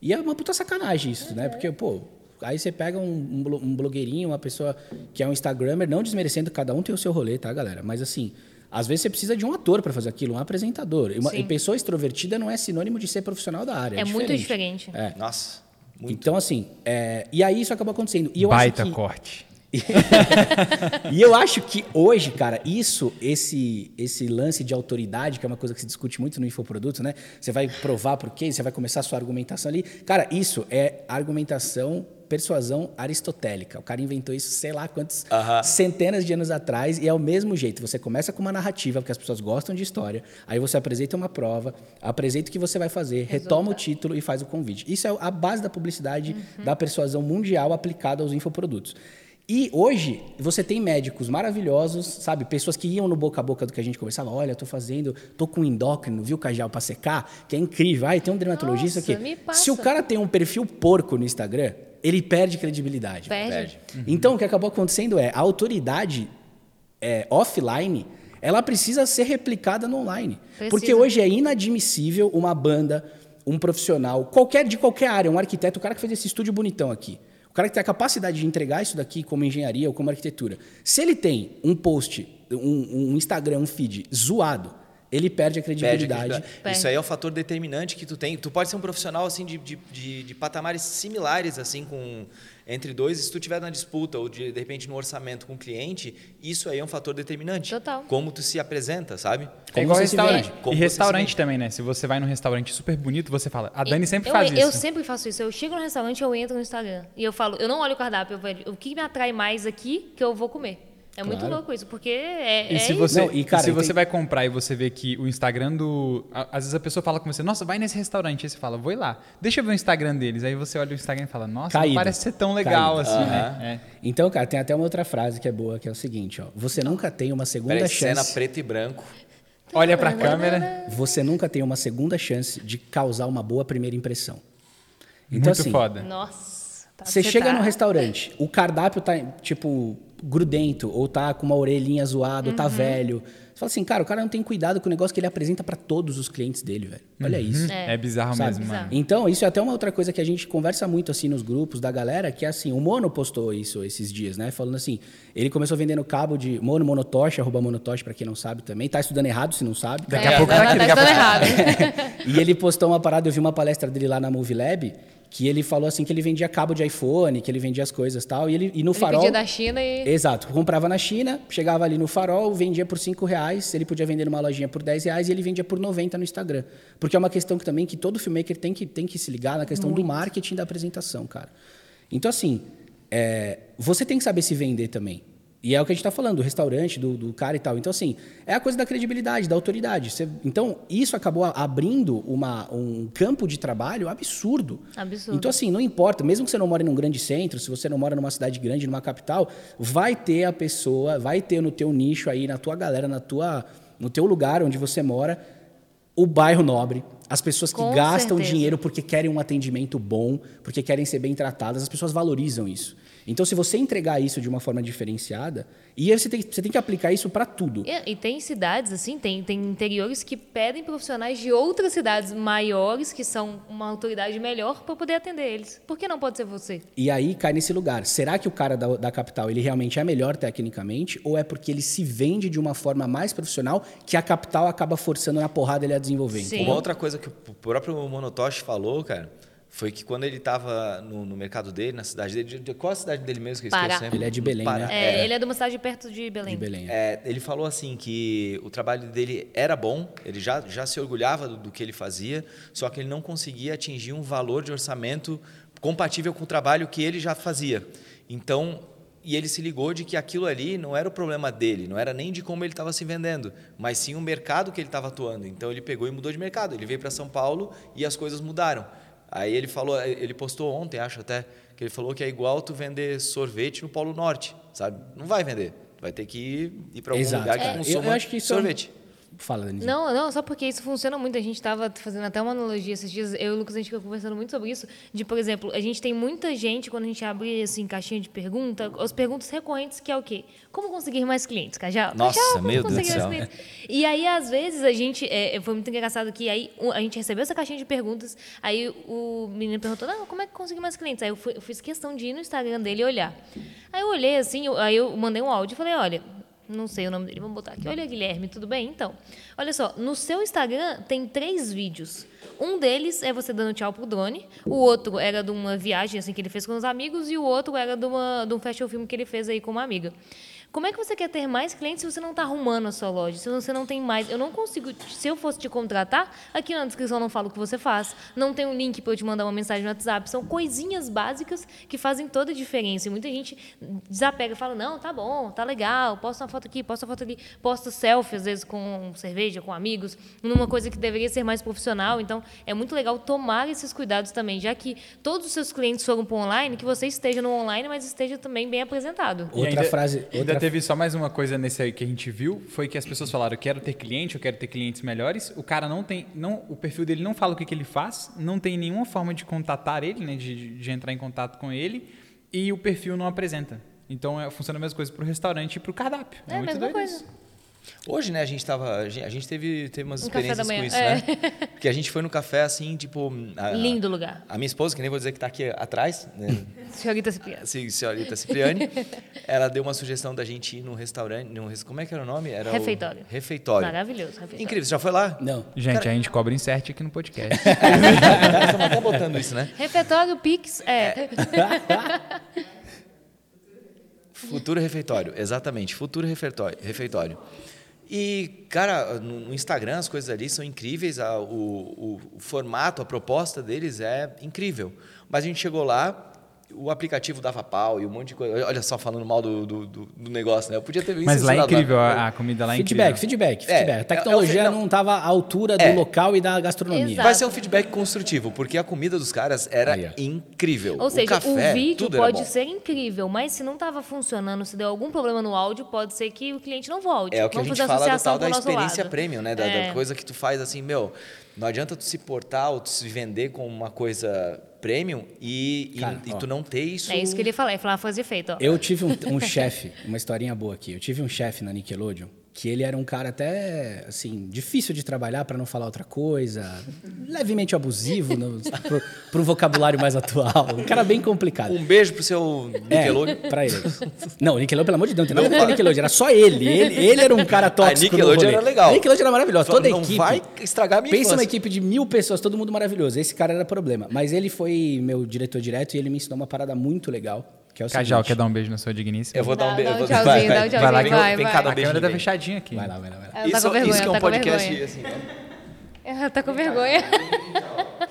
E é uma puta sacanagem isso, né? Porque, pô, aí você pega um, um blo- um blogueirinho, uma pessoa que é um Instagrammer, não desmerecendo, cada um tem o seu rolê, tá, galera? Mas assim. Às vezes você precisa de um ator para fazer aquilo, um apresentador. E, uma, e pessoa extrovertida não é sinônimo de ser profissional da área. É muito diferente. É. Nossa, muito. Então, assim, é, e aí isso acabou acontecendo. E eu Baita acho que, corte. e eu acho que hoje, cara, isso, esse, esse lance de autoridade, que é uma coisa que se discute muito no infoproduto, né? Você vai provar por quê, você vai começar a sua argumentação ali. Cara, isso é argumentação, persuasão aristotélica. O cara inventou isso, sei lá quantos centenas de anos atrás, e é o mesmo jeito. Você começa com uma narrativa, porque as pessoas gostam de história, aí você apresenta uma prova, apresenta o que você vai fazer, retoma o título e faz o convite. Isso é a base da publicidade, da persuasão mundial aplicada aos infoprodutos. E hoje você tem médicos maravilhosos, sabe? Pessoas que iam no boca a boca do que a gente conversava. Olha, tô fazendo, tô com endócrino, viu, Cajal, pra secar, que é incrível. Ai, tem um dermatologista Nossa, aqui. me passa. Se o cara tem um perfil porco no Instagram, ele perde credibilidade. Perde. Então, o que acabou acontecendo é a autoridade é, offline, ela precisa ser replicada no online. Precisa. Porque hoje é inadmissível uma banda, um profissional, qualquer de qualquer área, um arquiteto, o cara que fez esse estúdio bonitão aqui. O cara que tem a capacidade de entregar isso daqui como engenharia ou como arquitetura. Se ele tem um post, um, um Instagram, um feed zoado, ele perde a Perde credibilidade. credibilidade. Perde. Isso aí é o fator determinante que tu tem. Tu pode ser um profissional assim de, de, de, de patamares similares assim com entre dois. E se tu tiver na disputa ou de, de repente no orçamento com o cliente, isso aí é um fator determinante. Total. Como tu se apresenta, sabe? É Como igual você se restaurante. vende. Como E restaurante também, né? Se você vai num restaurante super bonito, você fala. A Dani sempre eu, faz eu isso. sempre faço isso. Eu chego no restaurante, eu entro no Instagram. E eu falo, eu não olho o cardápio, eu vejo o que me atrai mais aqui que eu vou comer. É muito Claro. louco isso, porque é, E é se você, Não, e, e cara, se e você tem- vai comprar e você vê que o Instagram do. Às vezes a pessoa fala com você, nossa, vai nesse restaurante. Aí você fala, vou ir lá. Deixa eu ver o Instagram deles. Aí você olha o Instagram e fala, nossa, não parece ser tão legal Caído. assim, né? É. Então, cara, tem até uma outra frase que é boa, que é o seguinte, ó. Você nunca tem uma segunda cena chance. preto e branco. Olha pra câmera. Você nunca tem uma segunda chance de causar uma boa primeira impressão. Então, muito assim, foda. Nossa. tá- Você chega tá- no restaurante, o cardápio tá, tipo, grudento, ou tá com uma orelhinha zoada, ou tá Uhum. velho. Você fala assim, cara, o cara não tem cuidado com o negócio que ele apresenta pra todos os clientes dele, velho. Olha isso. É, bizarro Sabe? mesmo, mano. Então, isso é até uma outra coisa que a gente conversa muito assim nos grupos da galera, que é assim, o Mono postou isso esses dias, né? Falando assim, ele começou vendendo cabo de Mono Monotosh, arroba Monotosh, pra quem não sabe também. Tá estudando errado se não sabe. Daqui É, a pouco tá, tá tá aqui, daqui a estudando pouco- errado. E ele postou uma parada, eu vi uma palestra dele lá na Movie Lab, que ele falou assim que ele vendia cabo de iPhone, que ele vendia as coisas e tal, e ele e no Ele farol. pedia da China e... Exato, comprava na China, chegava ali no farol, vendia por 5 reais, ele podia vender numa lojinha por 10 reais e ele vendia por 90 no Instagram. Porque é uma questão que também que todo filmmaker tem que, tem que se ligar na questão do marketing da apresentação, cara. Então, assim, é, você tem que saber se vender também. E é o que a gente está falando, do restaurante, do, do cara e tal. Então, assim, é a coisa da credibilidade, da autoridade. Você- então, isso acabou abrindo uma, um campo de trabalho absurdo. Absurdo. Então, assim, não importa, mesmo que você não mora num grande centro, se você não mora numa cidade grande, numa capital, vai ter a pessoa, vai ter no teu nicho aí, na tua galera, na tua, no teu lugar onde você mora, o bairro nobre, as pessoas que Com gastam certeza. dinheiro porque querem um atendimento bom, porque querem ser bem tratadas, as pessoas valorizam isso. Então, se você entregar isso de uma forma diferenciada, e aí você tem, você tem que aplicar isso para tudo. E, e tem cidades, assim, tem, tem interiores que pedem profissionais de outras cidades maiores, que são uma autoridade melhor, para poder atender eles. Por que não pode ser você? E aí cai nesse lugar. Será que o cara da, da capital ele realmente é melhor tecnicamente? Ou é porque ele se vende de uma forma mais profissional que a capital acaba forçando na porrada ele a desenvolver? Sim. Uma outra coisa que o próprio Monotoshi falou, cara, foi que quando ele estava no, no mercado dele, na cidade dele, de- de, qual a cidade dele mesmo que eu Pará. sempre? Ele é de Belém, Pará. né? É, Ele é de uma cidade perto de Belém. De Belém. é. É, ele falou assim que o trabalho dele era bom, ele já, já se orgulhava do, do que ele fazia, só que ele não conseguia atingir um valor de orçamento compatível com o trabalho que ele já fazia. Então, e ele se ligou de que aquilo ali não era o problema dele, não era nem de como ele estava se vendendo, mas sim o mercado que ele estava atuando. Então ele pegou e mudou de mercado. Ele veio para São Paulo e as coisas mudaram. Aí ele falou, ele postou ontem, acho até, que ele falou que é igual tu vender sorvete no Polo Norte, sabe? Não vai vender. Vai ter que ir, ir para algum Exato. lugar que É, eu- consuma eu acho que isso é sorvete. Fala, Denise. Não, não, só porque isso funciona muito. A gente estava fazendo até uma analogia esses dias, eu e o Lucas, a gente ficou conversando muito sobre isso, de, por exemplo, a gente tem muita gente, quando a gente abre, assim, caixinha de pergunta, as perguntas recorrentes, que é o quê? Como conseguir mais clientes, Cajal? Nossa, Cajal, meu Deus do céu. E aí, às vezes, a gente, é, foi muito engraçado que aí a gente recebeu essa caixinha de perguntas, aí o menino perguntou, não, como é que consegui mais clientes? Aí eu, fui- eu fiz questão de ir no Instagram dele e olhar. Aí eu olhei, assim, eu- aí eu mandei um áudio e falei, olha, não sei o nome dele, vamos botar aqui. Olha, Guilherme, tudo bem? Então, olha só, no seu Instagram tem três vídeos. Um deles é você dando tchau pro drone, o outro era de uma viagem assim que ele fez com os amigos e o outro era de, uma, de um festival film que ele fez aí com uma amiga. Como é que você quer ter mais clientes se você não está arrumando a sua loja? Se você não tem mais. Eu não consigo. Se eu fosse te contratar, aqui na descrição não falo o que você faz. Não tem um link para eu te mandar uma mensagem no WhatsApp. São coisinhas básicas que fazem toda a diferença. E muita gente desapega e fala: não, tá bom, tá legal, posta uma foto aqui, posta uma foto ali, posta selfie, às vezes com cerveja, com amigos, numa coisa que deveria ser mais profissional. Então, é muito legal tomar esses cuidados também, já que todos os seus clientes foram para online, que você esteja no online, mas esteja também bem apresentado. Outra ainda- frase- outra- teve só mais uma coisa nesse aí que a gente viu, foi que as pessoas falaram, eu quero ter cliente, eu quero ter clientes melhores. O cara não tem, não, o perfil dele não fala o que, que ele faz, não tem nenhuma forma de contatar ele, né, de, de entrar em contato com ele, e o perfil não apresenta. Então é, funciona a mesma coisa para o restaurante e para o cardápio. É a muito mesma coisa. isso. Hoje, né, a gente tava. A gente, teve, teve umas Um experiências com isso, é. né? Porque a gente foi no café assim, tipo. a- Lindo lugar. A minha esposa, que nem vou dizer que está aqui atrás, né? Senhorita Cipriano. Sim, senhorita Cipriani, ela deu uma sugestão da gente ir num restaurante. Num, res- como é que era o nome? Era o- Refeitório. Refeitório. Maravilhoso. refeitório. Incrível, você já foi lá? Não. Gente, a gente cobra insert aqui no podcast. Estamos até botando isso, né? Refeitório Pix, é. Futuro refeitório, exatamente. Futuro refeitório. refeitório. E, cara, no Instagram as coisas ali são incríveis, a- o, o- o formato, a proposta deles é incrível. Mas a gente chegou lá, o aplicativo dava pau e um monte de coisa. Olha só, falando mal do, do, do- do negócio, né? Eu podia ter visto Mas lá é incrível, a, a comida lá é feedback, incrível. feedback, É, feedback. A é- tecnologia é o não estava à altura do É. local e da gastronomia. Exato. Vai ser um feedback construtivo, porque a comida dos caras era Aí, incrível. Ou seja, o, café, vídeo tudo era pode ser incrível, mas se não estava funcionando, se deu algum problema no áudio, pode ser que o cliente não volte. É o que Vamos a gente fala do tal da experiência lado. premium, né? Da, da É. coisa que tu faz assim, meu, não adianta tu se portar ou tu se vender com uma coisa premium e, e- Cara, e ó. tu não ter isso. É isso que ele falou, ele falou, fazer efeito. Ó. Eu tive um, um chefe, uma historinha boa aqui. Eu tive um chefe na Nickelodeon que ele era um cara até, assim, difícil de trabalhar, para não falar outra coisa, levemente abusivo pro, pro vocabulário mais atual. Um cara bem complicado. Um beijo pro seu Nickelodeon. É, pra ele. Não, Nickelodeon, pelo amor de Deus, não tem nada a Nickelodeon, era só ele. ele. Ele era um cara tóxico. no Nickelodeon era legal. A Nickelodeon era maravilhosa, Só toda a não equipe. vai estragar a minha Pensa numa equipe de mil pessoas, todo mundo maravilhoso. Esse cara era problema. Mas ele foi meu diretor direto e ele me ensinou uma parada muito legal, que é o Cajal, seguinte. quer dar um beijo na sua digníssima? Eu vou dar um Dá- beijo. dá um tchauzinho, vai, dá um vai. tchauzinho, Vai lá, vem, vai, vem vai. cá dar um A beijo. câmera tá fechadinha aqui. Vai lá, vai lá, vai lá. Tá Isso, com vergonha, isso que é um tá podcast assim, ó. Ela tá com vergonha.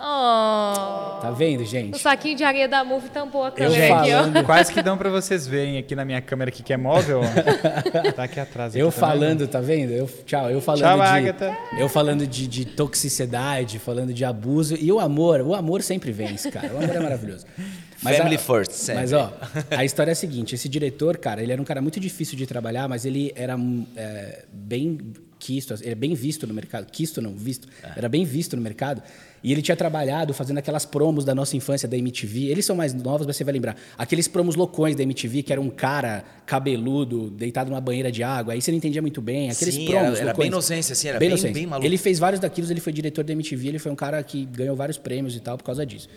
oh. Tá vendo, O gente? saquinho de areia da Move tampou a Eu câmera aqui, ó. falando, Quase que dão pra vocês verem aqui na minha câmera aqui que é móvel. ó. Tá aqui atrás. eu aqui, tá vendo? falando, tá vendo? Eu, tchau, eu falando Tchau, de Agatha. eu falando de, de toxicidade, falando de abuso e o amor, o amor sempre vence, cara. O amor é maravilhoso. Family a- first, sempre. Mas ó, a história é a seguinte: esse diretor, cara, ele era um cara muito difícil de trabalhar, mas ele era hum, é, bem quisto, ele é bem visto no mercado. Quisto não, visto. Era bem visto no mercado. E ele tinha trabalhado fazendo aquelas promos da nossa infância da MTV. Eles são mais novos, mas você vai lembrar. Aqueles promos loucões da MTV, que era um cara cabeludo, deitado numa banheira de água. Aí você não entendia muito bem. Aqueles Sim, promos era- era loucões. bem inocência, assim, era bem- inocência. bem maluco. Ele fez vários daqueles, ele foi diretor da MTV, ele foi um cara que ganhou vários prêmios e tal por causa disso.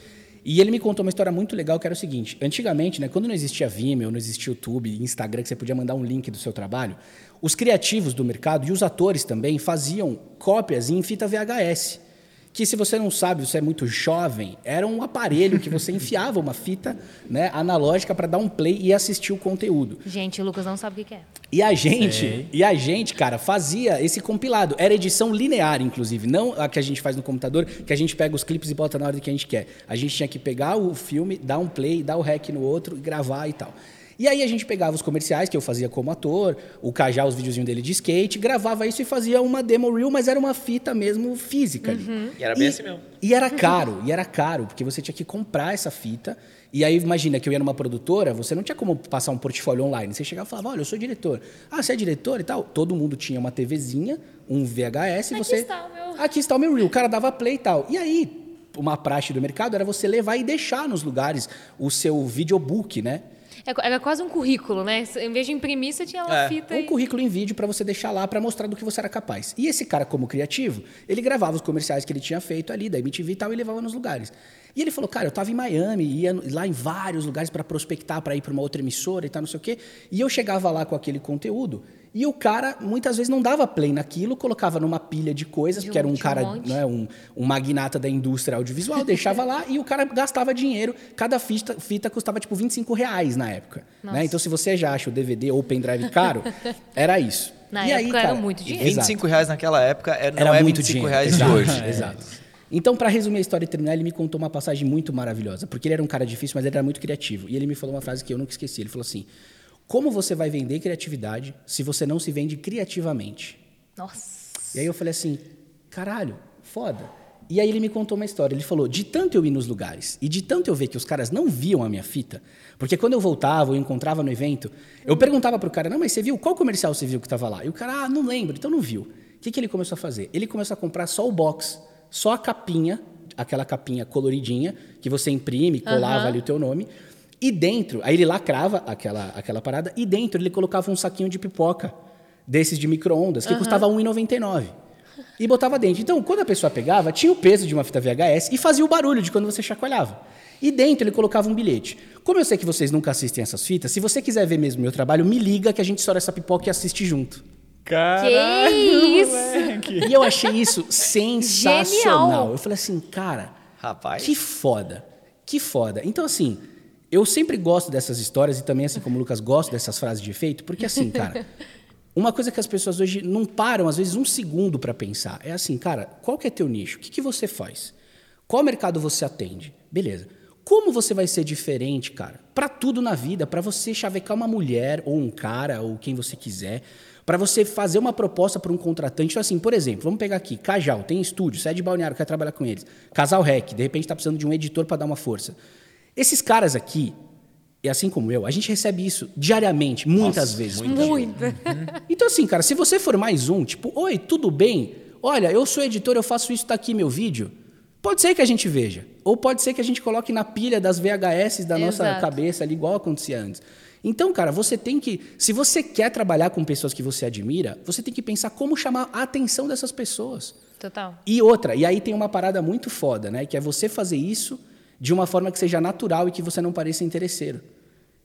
E ele me contou uma história muito legal que era o seguinte: antigamente, né, quando não existia Vimeo, não existia YouTube, Instagram, que você podia mandar um link do seu trabalho, os criativos do mercado e os atores também faziam cópias em fita VHS. Que se você não sabe, você é muito jovem, era um aparelho que você enfiava uma fita né, analógica para dar um play e assistir o conteúdo. Gente, o Lucas não sabe o que é. E a gente, e a gente, cara, fazia esse compilado. Era edição linear, inclusive, não a que a gente faz no computador, que a gente pega os clipes e bota na ordem que a gente quer. A gente tinha que pegar o filme, dar um play, dar o rec no outro, e gravar e tal. E aí a gente pegava os comerciais que eu fazia como ator, o Cajá, os videozinhos dele de skate, gravava isso e fazia uma demo reel, mas era uma fita mesmo física ali. E era bem assim mesmo. E era caro, e era caro, porque você tinha que comprar essa fita. E aí, imagina que eu ia numa produtora, você não tinha como passar um portfólio online. Você chegava e falava, olha, eu sou diretor. Ah, você é diretor e tal? Todo mundo tinha uma TVzinha, um VHS, e Aqui você... está o meu. Aqui está o meu reel. O cara dava play e tal. E aí, uma praxe do mercado era você levar e deixar nos lugares o seu videobook, né? É- Era quase um currículo, né? Em vez de imprimir, você tinha uma É. fita Um aí. currículo em vídeo para você deixar lá para mostrar do que você era capaz. E esse cara, como criativo, ele gravava os comerciais que ele tinha feito ali, da MTV e tal, e levava nos lugares. E ele falou, cara, eu tava em Miami, ia lá em vários lugares para prospectar, para ir para uma outra emissora e tal, não sei o quê. E eu chegava lá com aquele conteúdo. E o cara, muitas vezes, não dava play naquilo, colocava numa pilha de coisas, porque era um Junte um cara, monte. né, um, um magnata da indústria audiovisual, deixava lá e o cara gastava dinheiro. Cada fita, fita custava tipo 25 reais na época. Né? Então, se você já acha o DVD ou o pendrive caro, era isso. Na E época era cara, muito E dinheiro. 25 reais naquela época era, não Era é muito 25 dinheiro. reais Exato, de hoje. Exato. Então, para resumir a história e terminar, ele me contou uma passagem muito maravilhosa, porque ele era um cara difícil, mas ele era muito criativo. E ele me falou uma frase que eu nunca esqueci. Ele falou assim: Como você vai vender criatividade se você não se vende criativamente? Nossa. E aí eu falei assim, caralho, foda. E aí ele me contou uma história. Ele falou, de tanto eu ir nos lugares e de tanto eu ver que os caras não viam a minha fita, porque quando eu voltava, eu encontrava no evento, eu perguntava pro cara, não, mas você viu? Qual comercial você viu que estava lá? E o cara, ah, não lembro, então não viu. O que, que ele começou a fazer? Ele começou a comprar só o box, só a capinha, aquela capinha coloridinha, que você imprime, colava Aham. ali o teu nome. E dentro, aí ele lacrava aquela, aquela parada, e dentro ele colocava um saquinho de pipoca, desses de micro-ondas, que custava R$ 1,99. E botava dentro. Então, quando a pessoa pegava, tinha o peso de uma fita VHS e fazia o barulho de quando você chacoalhava. E dentro ele colocava um bilhete. Como eu sei que vocês nunca assistem essas fitas, se você quiser ver mesmo meu trabalho, me liga que a gente estoura essa pipoca e assiste junto. Caralho, isso? moleque. E eu achei isso sensacional. Genial. Eu falei assim, cara, Rapaz. que foda. Que foda. Então, assim, eu sempre gosto dessas histórias e também, assim como o Lucas, gosto dessas frases de efeito, porque, assim, cara, uma coisa que as pessoas hoje não param, às vezes, um segundo para pensar é assim, cara, qual que é teu nicho? O que, que você faz? Qual mercado você atende? Beleza. Como você vai ser diferente, cara? Para tudo na vida, para você chavecar uma mulher ou um cara ou quem você quiser, para você fazer uma proposta para um contratante. Então, assim, por exemplo, vamos pegar aqui, Cajal, tem estúdio, sede de balneário, quer trabalhar com eles. Casal Rec, de repente está precisando de um editor para dar uma força. Esses caras aqui, e assim como eu, a gente recebe isso diariamente, muitas Nossa, vezes. muita Muita. Então, assim, cara, se você for mais um, tipo, oi, tudo bem? Olha, eu sou editor, eu faço isso, tá aqui meu vídeo. Pode ser que a gente veja. Ou pode ser que a gente coloque na pilha das VHS da nossa Exato. cabeça ali, igual acontecia antes. Então, cara, você tem que. Se você quer trabalhar com pessoas que você admira, você tem que pensar como chamar a atenção dessas pessoas. Total. E outra, e aí tem uma parada muito foda, né? Que é você fazer isso de uma forma que seja natural e que você não pareça interesseiro.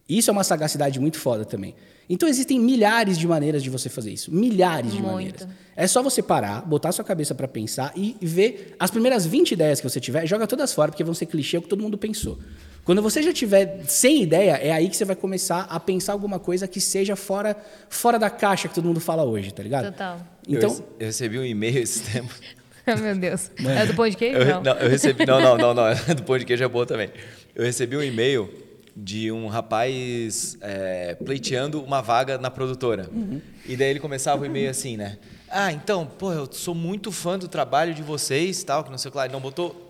Isso é uma sagacidade muito foda também. Então existem milhares de maneiras de você fazer isso. Milhares de Muito. maneiras. É só você parar, botar sua cabeça pra pensar e ver as primeiras 20 ideias que você tiver, joga todas fora, porque vão ser clichê é o que todo mundo pensou. Quando você já tiver sem ideia, é aí que você vai começar a pensar alguma coisa que seja fora, fora da caixa que todo mundo fala hoje, tá ligado? Total. Então, eu, eu recebi um e-mail esse tempo. Meu Deus. É do pão de queijo? Eu, Não. não, eu recebi. Não, não, não, não. Do pão de queijo é boa também. Eu recebi um e-mail de um rapaz é, pleiteando uma vaga na produtora. E daí ele começava o e-mail assim, né? Ah, então, pô, eu sou muito fã do trabalho de vocês, tal, que não sei o que lá. Ele não botou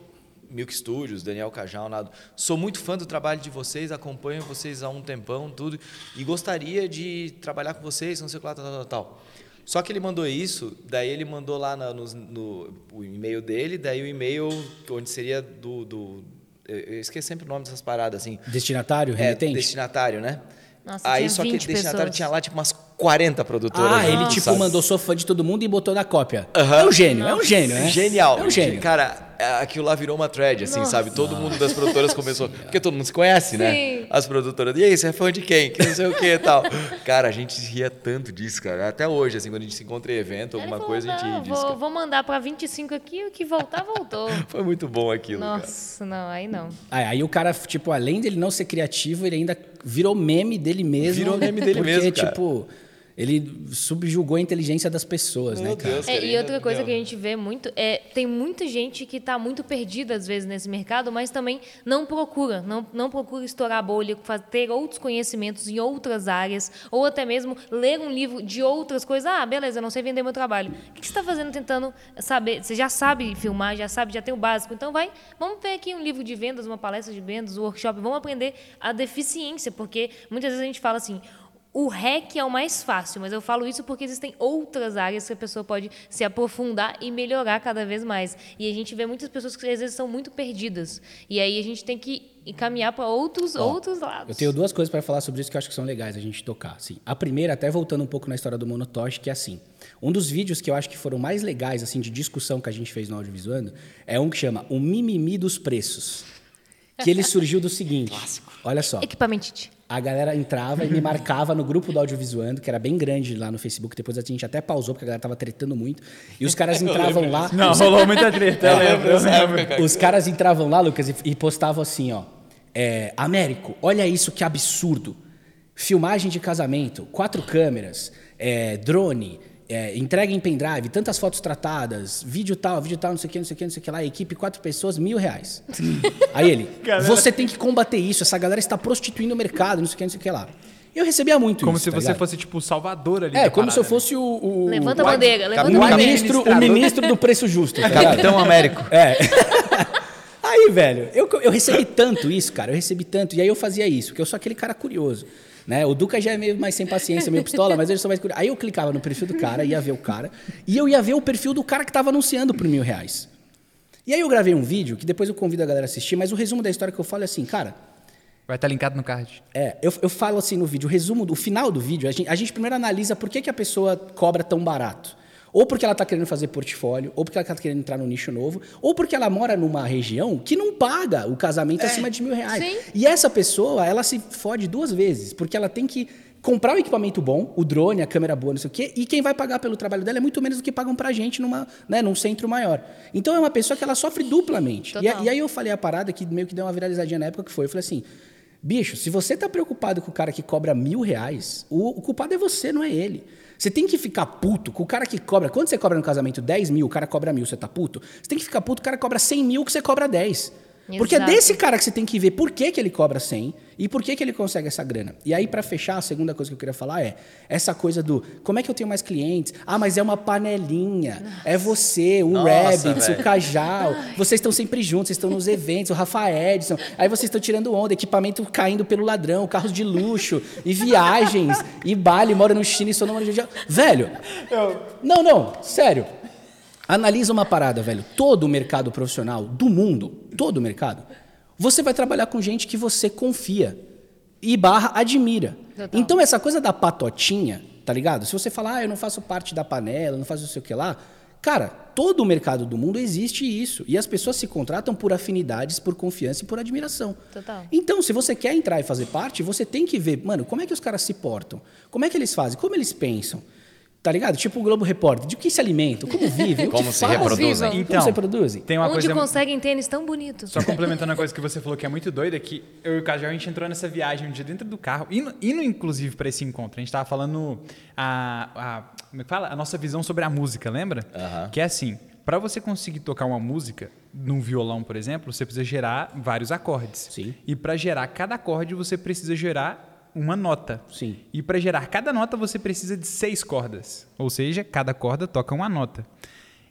Milk Studios, Daniel Cajal, nada. Sou muito fã do trabalho de vocês, acompanho vocês há um tempão, tudo, e gostaria de trabalhar com vocês, não sei o que lá, tal, tal, tal. Só que ele mandou isso, daí ele mandou lá no, o e-mail dele, daí o e-mail onde seria do, do eu esqueci sempre o nome dessas paradas assim. destinatário, É, remetente? destinatário, né? Nossa, Aí tinha só que 20 destinatário pessoas. tinha lá tipo umas 40 produtoras. Ah, ele junto, tipo sabe? mandou sou fã de todo mundo e botou na cópia. Aham. É um gênio, é um gênio, né? Genial. É um gênio. Cara, aquilo lá virou uma thread, assim, sabe? Todo mundo das produtoras começou. Porque todo mundo se conhece, né? Sim. As produtoras. E aí, você é fã de quem? Que não sei o que e tal. Cara, a gente ria tanto disso, cara. Até hoje, assim, quando a gente se encontra em evento, Aí alguma falou, coisa, a gente ri não, disso. vou, cara. vou mandar pra 25 aqui, o que voltar, voltou. Foi muito bom aquilo, cara. Nossa, não, aí não. Ah, aí o cara, tipo, além dele não ser criativo, ele ainda virou meme dele mesmo. Virou meme dele porque, mesmo, cara. tipo, ele subjugou a inteligência das pessoas, Meu né, cara? Deus. É, e outra coisa que a gente vê muito é tem muita gente que está muito perdida às vezes nesse mercado, mas também não procura, não, não procura estourar a bolha, ter outros conhecimentos em outras áreas, ou até mesmo ler um livro de outras coisas. Ah, beleza, eu não sei vender meu trabalho. O que que você está fazendo tentando saber? Você já sabe filmar, já sabe, já tem o básico. Então vai, vamos ver aqui um livro de vendas, uma palestra de vendas, um workshop, vamos aprender a deficiência, porque muitas vezes a gente fala assim. O REC é o mais fácil, mas eu falo isso porque existem outras áreas que a pessoa pode se aprofundar e melhorar cada vez mais. E a gente vê muitas pessoas que às vezes são muito perdidas. E aí a gente tem que encaminhar para outros, outros lados. Eu tenho duas coisas para falar sobre isso que eu acho que são legais a gente tocar. Assim. A primeira, até voltando um pouco na história do Monotosh, que é assim. Um dos vídeos que eu acho que foram mais legais assim de discussão que a gente fez no Audiovisuando é um que chama O Mimimi dos Preços. Que ele surgiu do seguinte. Olha só. Equipamentite. A galera entrava e me marcava no grupo do Audiovisuando, que era bem grande lá no Facebook. Depois a gente até pausou, porque a galera tava tretando muito. E os caras entravam lá. Não, rolou muita treta, eu lembro. Eu lembro. Os caras entravam lá, Lucas, e, e postavam assim, ó. É, Américo, olha isso que absurdo. Filmagem de casamento, quatro câmeras, é, drone, é, entrega em pendrive, tantas fotos tratadas, vídeo tal, vídeo tal, não sei o que, não sei o que, não sei o que lá, equipe, quatro pessoas, mil reais. Aí ele, você tem que combater isso, essa galera está prostituindo o mercado, não sei o que, não sei o que lá. Eu recebia muito Como isso. se tá você ligado? fosse, tipo, o salvador ali É, da como se eu parada, né? fosse o. o Levanta a o- bandeira, levanta a o bandeira. ministro, o ministro do preço justo. Tá? Capitão Américo. É. Aí, velho, eu, eu recebi tanto isso, cara. Eu recebi tanto. E aí eu fazia isso, porque eu sou aquele cara curioso. Né? O Duca já é meio mais sem paciência, meio pistola, mas eu sou mais curioso. Aí eu clicava no perfil do cara, ia ver o cara, e eu ia ver o perfil do cara que tava anunciando por mil reais. E aí eu gravei um vídeo, que depois eu convido a galera a assistir, mas o resumo da história que eu falo é assim, cara, Vai estar linkado no card. é, eu, eu falo assim no vídeo, o resumo do o final do vídeo, a gente, a gente primeiro analisa por que, que a pessoa cobra tão barato. Ou porque ela está querendo fazer portfólio, ou porque ela está querendo entrar no nicho novo, ou porque ela mora numa região que não paga o casamento acima de mil reais. Sim. E essa pessoa, ela se fode duas vezes, porque ela tem que comprar o equipamento bom, o drone, a câmera boa, não sei o quê, e quem vai pagar pelo trabalho dela é muito menos do que pagam pra gente numa, né, num centro maior. Então é uma pessoa que ela sofre duplamente. E, e aí eu falei a parada que meio que deu uma viralizadinha na época que foi, eu falei assim, Bicho, se você tá preocupado com o cara que cobra mil reais, o, o culpado é você, não é ele. Você tem que ficar puto com o cara que cobra. Quando você cobra no casamento 10 mil, o cara cobra mil, você tá puto? Você tem que ficar puto, o cara cobra 100 mil, que você cobra 10. Porque é Exato. desse cara que você tem que ver por que, que ele cobra 100 e por que, que ele consegue essa grana. E aí, pra fechar, a segunda coisa que eu queria falar é essa coisa do como é que eu tenho mais clientes? Ah, mas é uma panelinha. É você, o Nossa, Rabbits, o. Cajal. Vocês estão sempre juntos, vocês estão nos eventos, o Rafa Edson. Aí vocês estão tirando onda, equipamento caindo pelo ladrão, carros de luxo, e viagens, e Bali, mora no China e sou de... Velho, não, não, sério. Analisa uma parada, velho. Todo o mercado profissional do mundo, todo o mercado, você vai trabalhar com gente que você confia e barra admira. Total. Então essa coisa da patotinha, tá ligado? Se você falar, ah, eu não faço parte da panela, não faço não sei o que lá, cara, todo o mercado do mundo existe isso. E as pessoas se contratam por afinidades, por confiança e por admiração. Total. Então, se você quer entrar e fazer parte, você tem que ver, mano, como é que os caras se portam? Como é que eles fazem? Como eles pensam? Tá ligado? Tipo o Globo Repórter. De que se alimentam? Como vivem? O Como se fazem? reproduzem. Como Então, se reproduzem? Tem uma Onde coisa conseguem tênis tão bonitos? Só complementando a coisa que você falou que é muito doida, que eu e o Cajal, a gente entrou nessa viagem um dia dentro do carro, indo, indo inclusive para esse encontro. A gente tava falando a, a, como é que fala? a nossa visão sobre a música, lembra? Aham. Que é assim, para você conseguir tocar uma música num violão, por exemplo, você precisa gerar vários acordes. Sim. E para gerar cada acorde, você precisa gerar uma nota. Sim. E para gerar cada nota, você precisa de seis cordas. Ou seja, cada corda toca uma nota.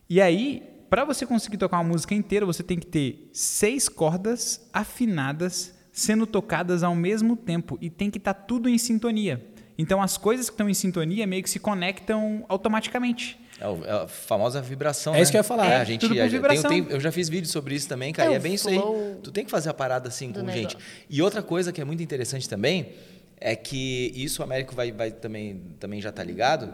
E aí, para você conseguir tocar uma música inteira, você tem que ter seis cordas afinadas sendo tocadas ao mesmo tempo e tem que estar tudo em sintonia. Então, as coisas que estão em sintonia meio que se conectam automaticamente. É, é a famosa vibração. É né? isso que eu ia falar. É, a gente, tudo por a gente- vibração. tem- tem- eu já fiz vídeo sobre isso também, cara. É e é bem isso aí. Tu tem que fazer a parada assim com gente. negócio. E outra coisa que é muito interessante também é que isso o Américo vai, vai também, também já tá ligado.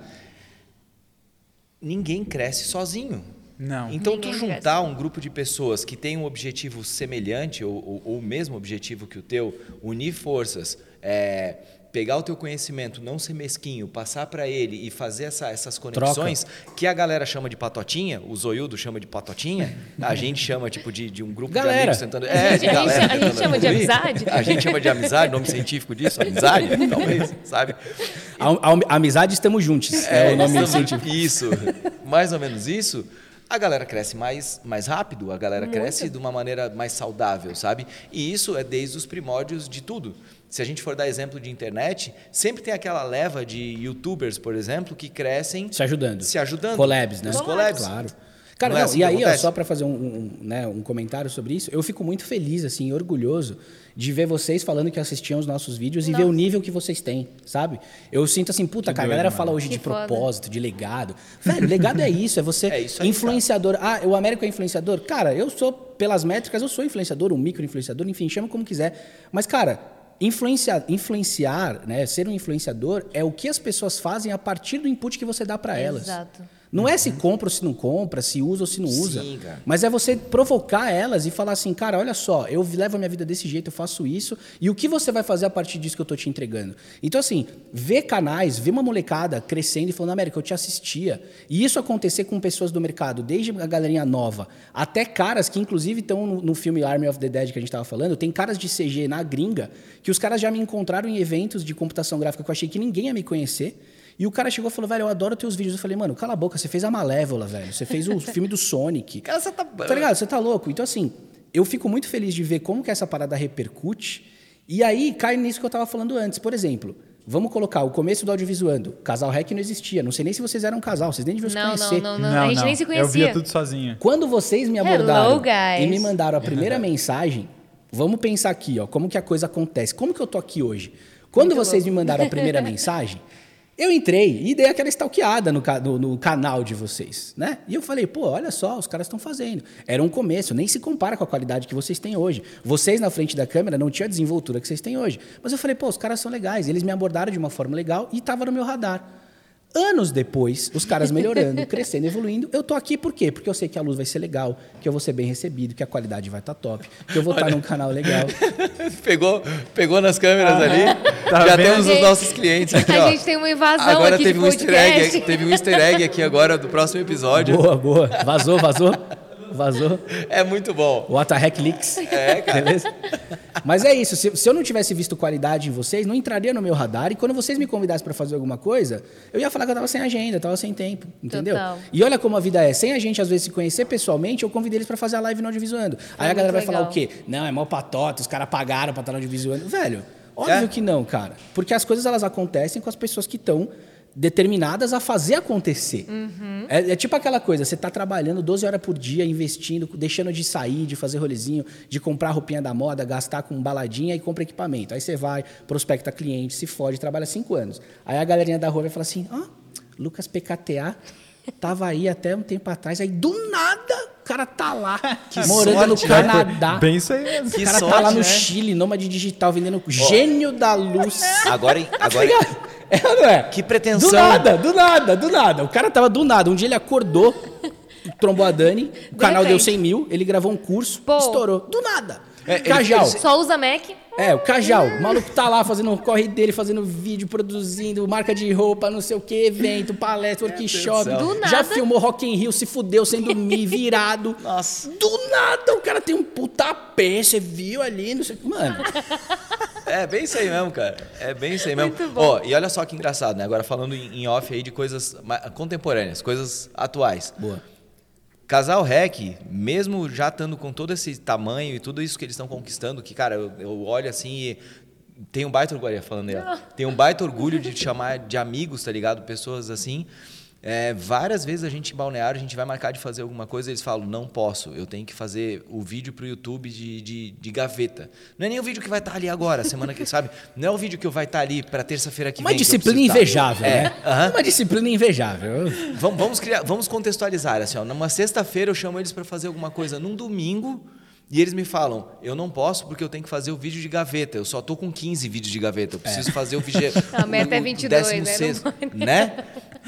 Ninguém cresce sozinho. Não. Então, Ninguém tu cresce. juntar um grupo de pessoas que tem um objetivo semelhante ou, ou- ou o mesmo objetivo que o teu, unir forças, é, pegar o teu conhecimento, não ser mesquinho, passar para ele e fazer essa- essas conexões, que a galera chama de patotinha, o Zoiudo chama de patotinha, a gente chama tipo de, de um grupo Galera. de amigos tentando. É, de A gente- galera. a gente chama de amizade? A gente chama de amizade, nome científico disso, amizade, talvez, sabe? A, a- amizade, estamos juntos. É, o nome científico. Isso, mais ou menos isso. A galera cresce mais, mais rápido, a galera cresce de uma maneira mais saudável, sabe? E isso é desde os primórdios de tudo. Se a gente for dar exemplo de internet, sempre tem aquela leva de youtubers, por exemplo, que crescem Se ajudando. se ajudando. Collabs, né? Os collabs. Claro. Cara, Não é não, assim e aí, ó, só para fazer um, um, né, um comentário sobre isso, eu fico muito feliz, assim, orgulhoso de ver vocês falando que assistiam os nossos vídeos e ver o nível que vocês têm, sabe? Eu sinto assim, puta, Que cara, a doido, galera mano. fala hoje Que de foda. propósito, de legado. Velho, legado é isso, é você É isso aí, influenciador. Ah, o Américo é influenciador? Cara, eu sou, pelas métricas, eu sou influenciador, um micro-influenciador, enfim, chama como quiser. Mas, cara, influenciar, influenciar, né, ser um influenciador é o que as pessoas fazem a partir do input que você dá para elas. Exato. Não é se compra ou se não compra, se usa ou se não usa. Sim. Mas é você provocar elas e falar assim, cara, olha só, eu levo a minha vida desse jeito, eu faço isso, e o que você vai fazer a partir disso que eu tô te entregando? Então, assim, ver canais, ver uma molecada crescendo e falando, América, eu te assistia. E isso acontecer com pessoas do mercado, desde a galerinha nova, até caras que, inclusive, estão no, no filme Army of the Dead que a gente tava falando, tem caras de CG na gringa, que os caras já me encontraram em eventos de computação gráfica que eu achei que ninguém ia me conhecer. E o cara chegou e falou, velho, eu adoro teus vídeos. Eu falei, mano, cala a boca, você fez a Malévola, velho. Você fez o filme do Sonic. Cara, você tá. Tá ligado? Você tá louco? Então, assim, eu fico muito feliz de ver como que essa parada repercute. E aí cai nisso que eu tava falando antes. Por exemplo, vamos colocar o começo do audiovisuando. Casal REC não existia. Não sei nem se vocês eram um casal, vocês nem deviam se Não, conhecer. não, não, não, A gente nem se Eu conhecia. via tudo sozinho. Quando vocês me Hello, abordaram guys. e me mandaram a primeira mensagem, vamos pensar aqui, ó, como que a coisa acontece. Como que eu tô aqui hoje? Quando Muito vocês louco. me mandaram a primeira mensagem, eu entrei e dei aquela stalkeada no, no- no canal de vocês, né? E eu falei, pô, olha só, os caras estão fazendo. Era um começo, nem se compara com a qualidade que vocês têm hoje. Vocês na frente da câmera não tinham a desenvoltura que vocês têm hoje. Mas eu falei, pô, os caras são legais. Eles me abordaram de uma forma legal e estava no meu radar. Anos depois, os caras melhorando, crescendo, evoluindo, eu tô aqui por quê? Porque eu sei que a luz vai ser legal, que eu vou ser bem recebido, que a qualidade vai estar top, que eu vou estar num canal legal. Pegou, pegou nas câmeras ali. Tá já vendo? temos os nossos clientes aqui, a ó. gente tem uma invasão Agora aqui teve um easter egg, teve um easter egg aqui agora do próximo episódio. Boa, boa. Vazou, vazou. vazou. É muito bom. O Atahack Leaks. É, cara. Beleza? Mas é isso. Se, se eu não tivesse visto qualidade em vocês, não entraria no meu radar. E quando vocês me convidassem pra fazer alguma coisa, eu ia falar que eu tava sem agenda, tava sem tempo. Entendeu? Total. E olha como a vida é. Sem a gente, às vezes, se conhecer pessoalmente, eu convidei eles pra fazer a live no Audiovisuando. Aí a muito galera vai legal. falar o quê? Não, é mó patota, os caras pagaram pra estar no Audiovisuando. Velho, óbvio É? que não, cara. Porque as coisas elas acontecem com as pessoas que estão determinadas a fazer acontecer. Uhum. É, é tipo aquela coisa, você tá trabalhando 12 horas por dia, investindo, deixando de sair, de fazer rolezinho, de comprar roupinha da moda, gastar com baladinha e compra equipamento. Aí você vai, prospecta cliente, se fode, trabalha cinco anos. Aí a galerinha da rua vai falar assim, ó, Lucas PKTA tava aí até um tempo atrás, aí do nada o cara tá lá, morando no sorte, né? Canadá. Bem isso aí mesmo. O Que cara tá sorte, lá no né? Chile, nômade digital, vendendo gênio da luz. Agora, agora É, não é? Que pretensão. Do nada, do nada, do nada. O cara tava do nada. Um dia ele acordou, trombou a Dani, o canal deu repente. 100 mil, ele gravou um curso, Pô. estourou. Do nada. É, Cajal. ele- Só usa Mac. É, o Cajal. O maluco tá lá fazendo o corre dele, fazendo vídeo, produzindo, marca de roupa, não sei o que, evento, palestra, workshop. Deus do céu. Já nada. filmou Rock in Rio, se fudeu sem dormir, virado. Nossa. Do nada, o cara tem um puta pé, você viu ali, não sei o que. Mano, É bem isso aí mesmo, cara. É bem isso aí mesmo. Muito bom. Ó, e olha só que engraçado, né? Agora falando em, off aí de coisas contemporâneas, coisas atuais. boa. Casal Rec, mesmo já estando com todo esse tamanho e tudo isso que eles estão conquistando, que, cara, eu, eu olho assim e tenho um baita orgulho, falando aí, ó. Tenho um baita orgulho de chamar de amigos, tá ligado? Pessoas assim. É, várias vezes a gente em balneário, a gente vai marcar de fazer alguma coisa, eles falam, não posso, eu tenho que fazer o vídeo pro YouTube de, de, de gaveta. Não é nem o vídeo que vai estar ali agora, semana que, sabe? Não é o vídeo que vai estar ali para terça-feira que Uma vem. que disciplina preciso estar. invejável, É, né? aham. Uma disciplina invejável. Vamos, vamos, criar, vamos contextualizar assim, ó. Numa sexta-feira eu chamo eles para fazer alguma coisa num domingo e eles me falam, eu não posso porque eu tenho que fazer o vídeo de gaveta. Eu só tô com 15 vídeos de gaveta. Eu preciso fazer o vídeo. A meta é 22, né? Não 16, pode. né?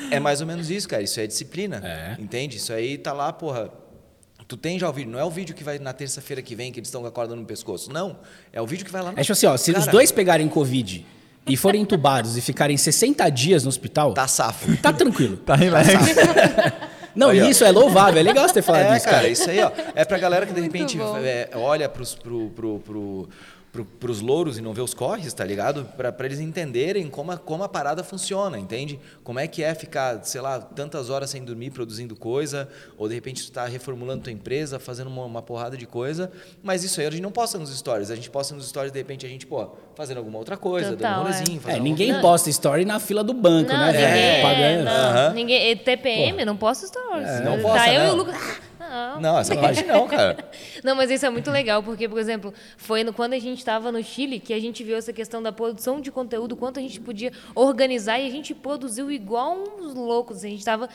É mais ou menos isso, cara. Isso é disciplina. É. Entende? Isso aí tá lá, porra. Tu tem já o vídeo, não é o vídeo que vai na terça-feira que vem que eles estão com a corda no pescoço. Não, é o vídeo que vai lá no É tipo assim, ó, se os Cara, dois pegarem Covid e forem entubados e ficarem 60 dias no hospital, Tá safo. tá tranquilo. Tá relax. Não, Aí, ó. isso é louvável, é legal você ter falado É, disso, cara, cara. isso aí, ó. É pra galera que de repente é, olha pros, pro, pro, pro, pro, pros louros e não vê os corres, tá ligado? Pra, pra eles entenderem como a, como a parada funciona, entende? Como é que é ficar, sei lá, tantas horas sem dormir produzindo coisa, ou de repente tu tá reformulando tua empresa, fazendo uma, uma porrada de coisa. Mas isso aí a gente não posta nos stories. A gente posta nos stories, de repente, a gente, pô, fazendo alguma outra coisa, Total, dando um é. rolezinho, fazendo É, ninguém Não. posta story na fila do banco, Não, né, ninguém, velho? é, Pagando. não, Aham. ninguém, é TPM, não posso stories. Não tá posta, eu e o não. Lucas. Não. Não, essa parte não, cara. Não, mas isso é muito legal, porque, por exemplo, foi no- quando a gente estava no Chile que a gente viu essa questão da produção de conteúdo, quanto a gente podia organizar e a gente produziu igual uns loucos. A gente estava,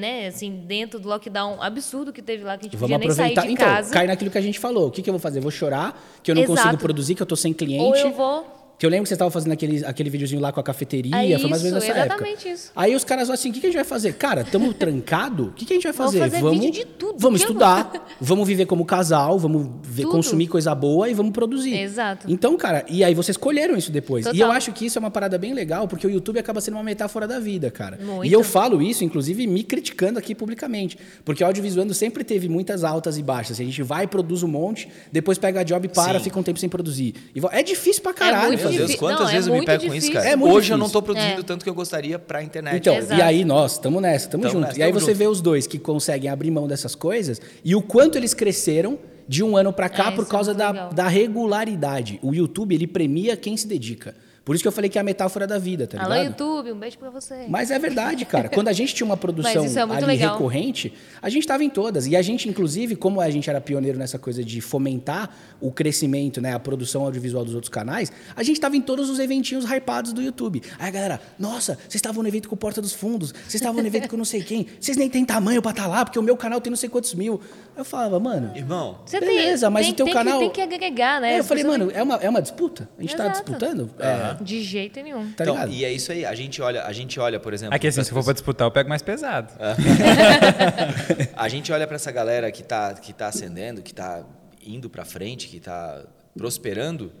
né, assim, dentro do lockdown absurdo que teve lá, que a gente Vamos podia nem sair aproveitar. de Então, casa. cai naquilo que a gente falou. O que, que eu vou fazer? Vou chorar, que eu não Exato. consigo produzir, que eu tô sem cliente. Ou eu vou. Que eu lembro que você estava fazendo aquele, aquele videozinho lá com a cafeteria, É foi mais ou menos isso, nessa época. exatamente isso. Aí os caras falam assim, o que, que a gente vai fazer? Cara, estamos trancado, o que, que a gente vai Vamos fazer? fazer vídeo de tudo, Vamos eu estudar, vamos viver como casal, vamos ver- consumir coisa boa e vamos produzir. Exato. Então, cara, e aí vocês colheram isso depois. E eu Total. acho que isso é uma parada bem legal, porque o YouTube acaba sendo uma metáfora da vida, cara. Muito. E eu falo isso, inclusive, me criticando aqui publicamente. Porque o audiovisuando sempre teve muitas altas e baixas. A gente vai, produz um monte, depois pega a job e para, Sim. fica um tempo sem produzir. É difícil pra caralho muito Isso. difí- quantas não, é vezes eu me pego com isso, difícil. cara? É muito Hoje eu não difícil. tô produzindo É. tanto que eu gostaria pra internet. Então, Exato. e aí nós, estamos nessa, estamos Tamo juntos. nessa, E aí você junto. vê os dois que conseguem abrir mão dessas coisas e o quanto eles cresceram de um ano pra cá É, por é causa da, da regularidade. O YouTube, ele premia quem se dedica. Por isso que eu falei que é a metáfora da vida, tá Alô, ligado? YouTube, um beijo pra você. Mas é verdade, cara. Quando a gente tinha uma produção é ali legal. recorrente, a gente estava em todas. E a gente, inclusive, como a gente era pioneiro nessa coisa de fomentar o crescimento, né, a produção audiovisual dos outros canais, a gente estava em todos os eventinhos hypados do YouTube. Aí a galera, nossa, vocês estavam no evento com o Porta dos Fundos, vocês estavam no evento com não sei quem, vocês nem têm tamanho pra estar lá, porque o meu canal tem não sei quantos mil. Eu falava, mano. Irmão, Você Beleza, tem, mas tem, o teu tem canal- Que, tem que agregar, né? É, eu falei, mano, é uma, é uma disputa? A gente tá Exato. disputando? É, De jeito nenhum. tá então, ligado? e é isso aí. A gente olha, a gente olha, por exemplo. Aqui assim, se for pra disputar, eu pego mais pesado. A gente olha para essa galera que está que tá ascendendo, que está indo para frente, que está prosperando,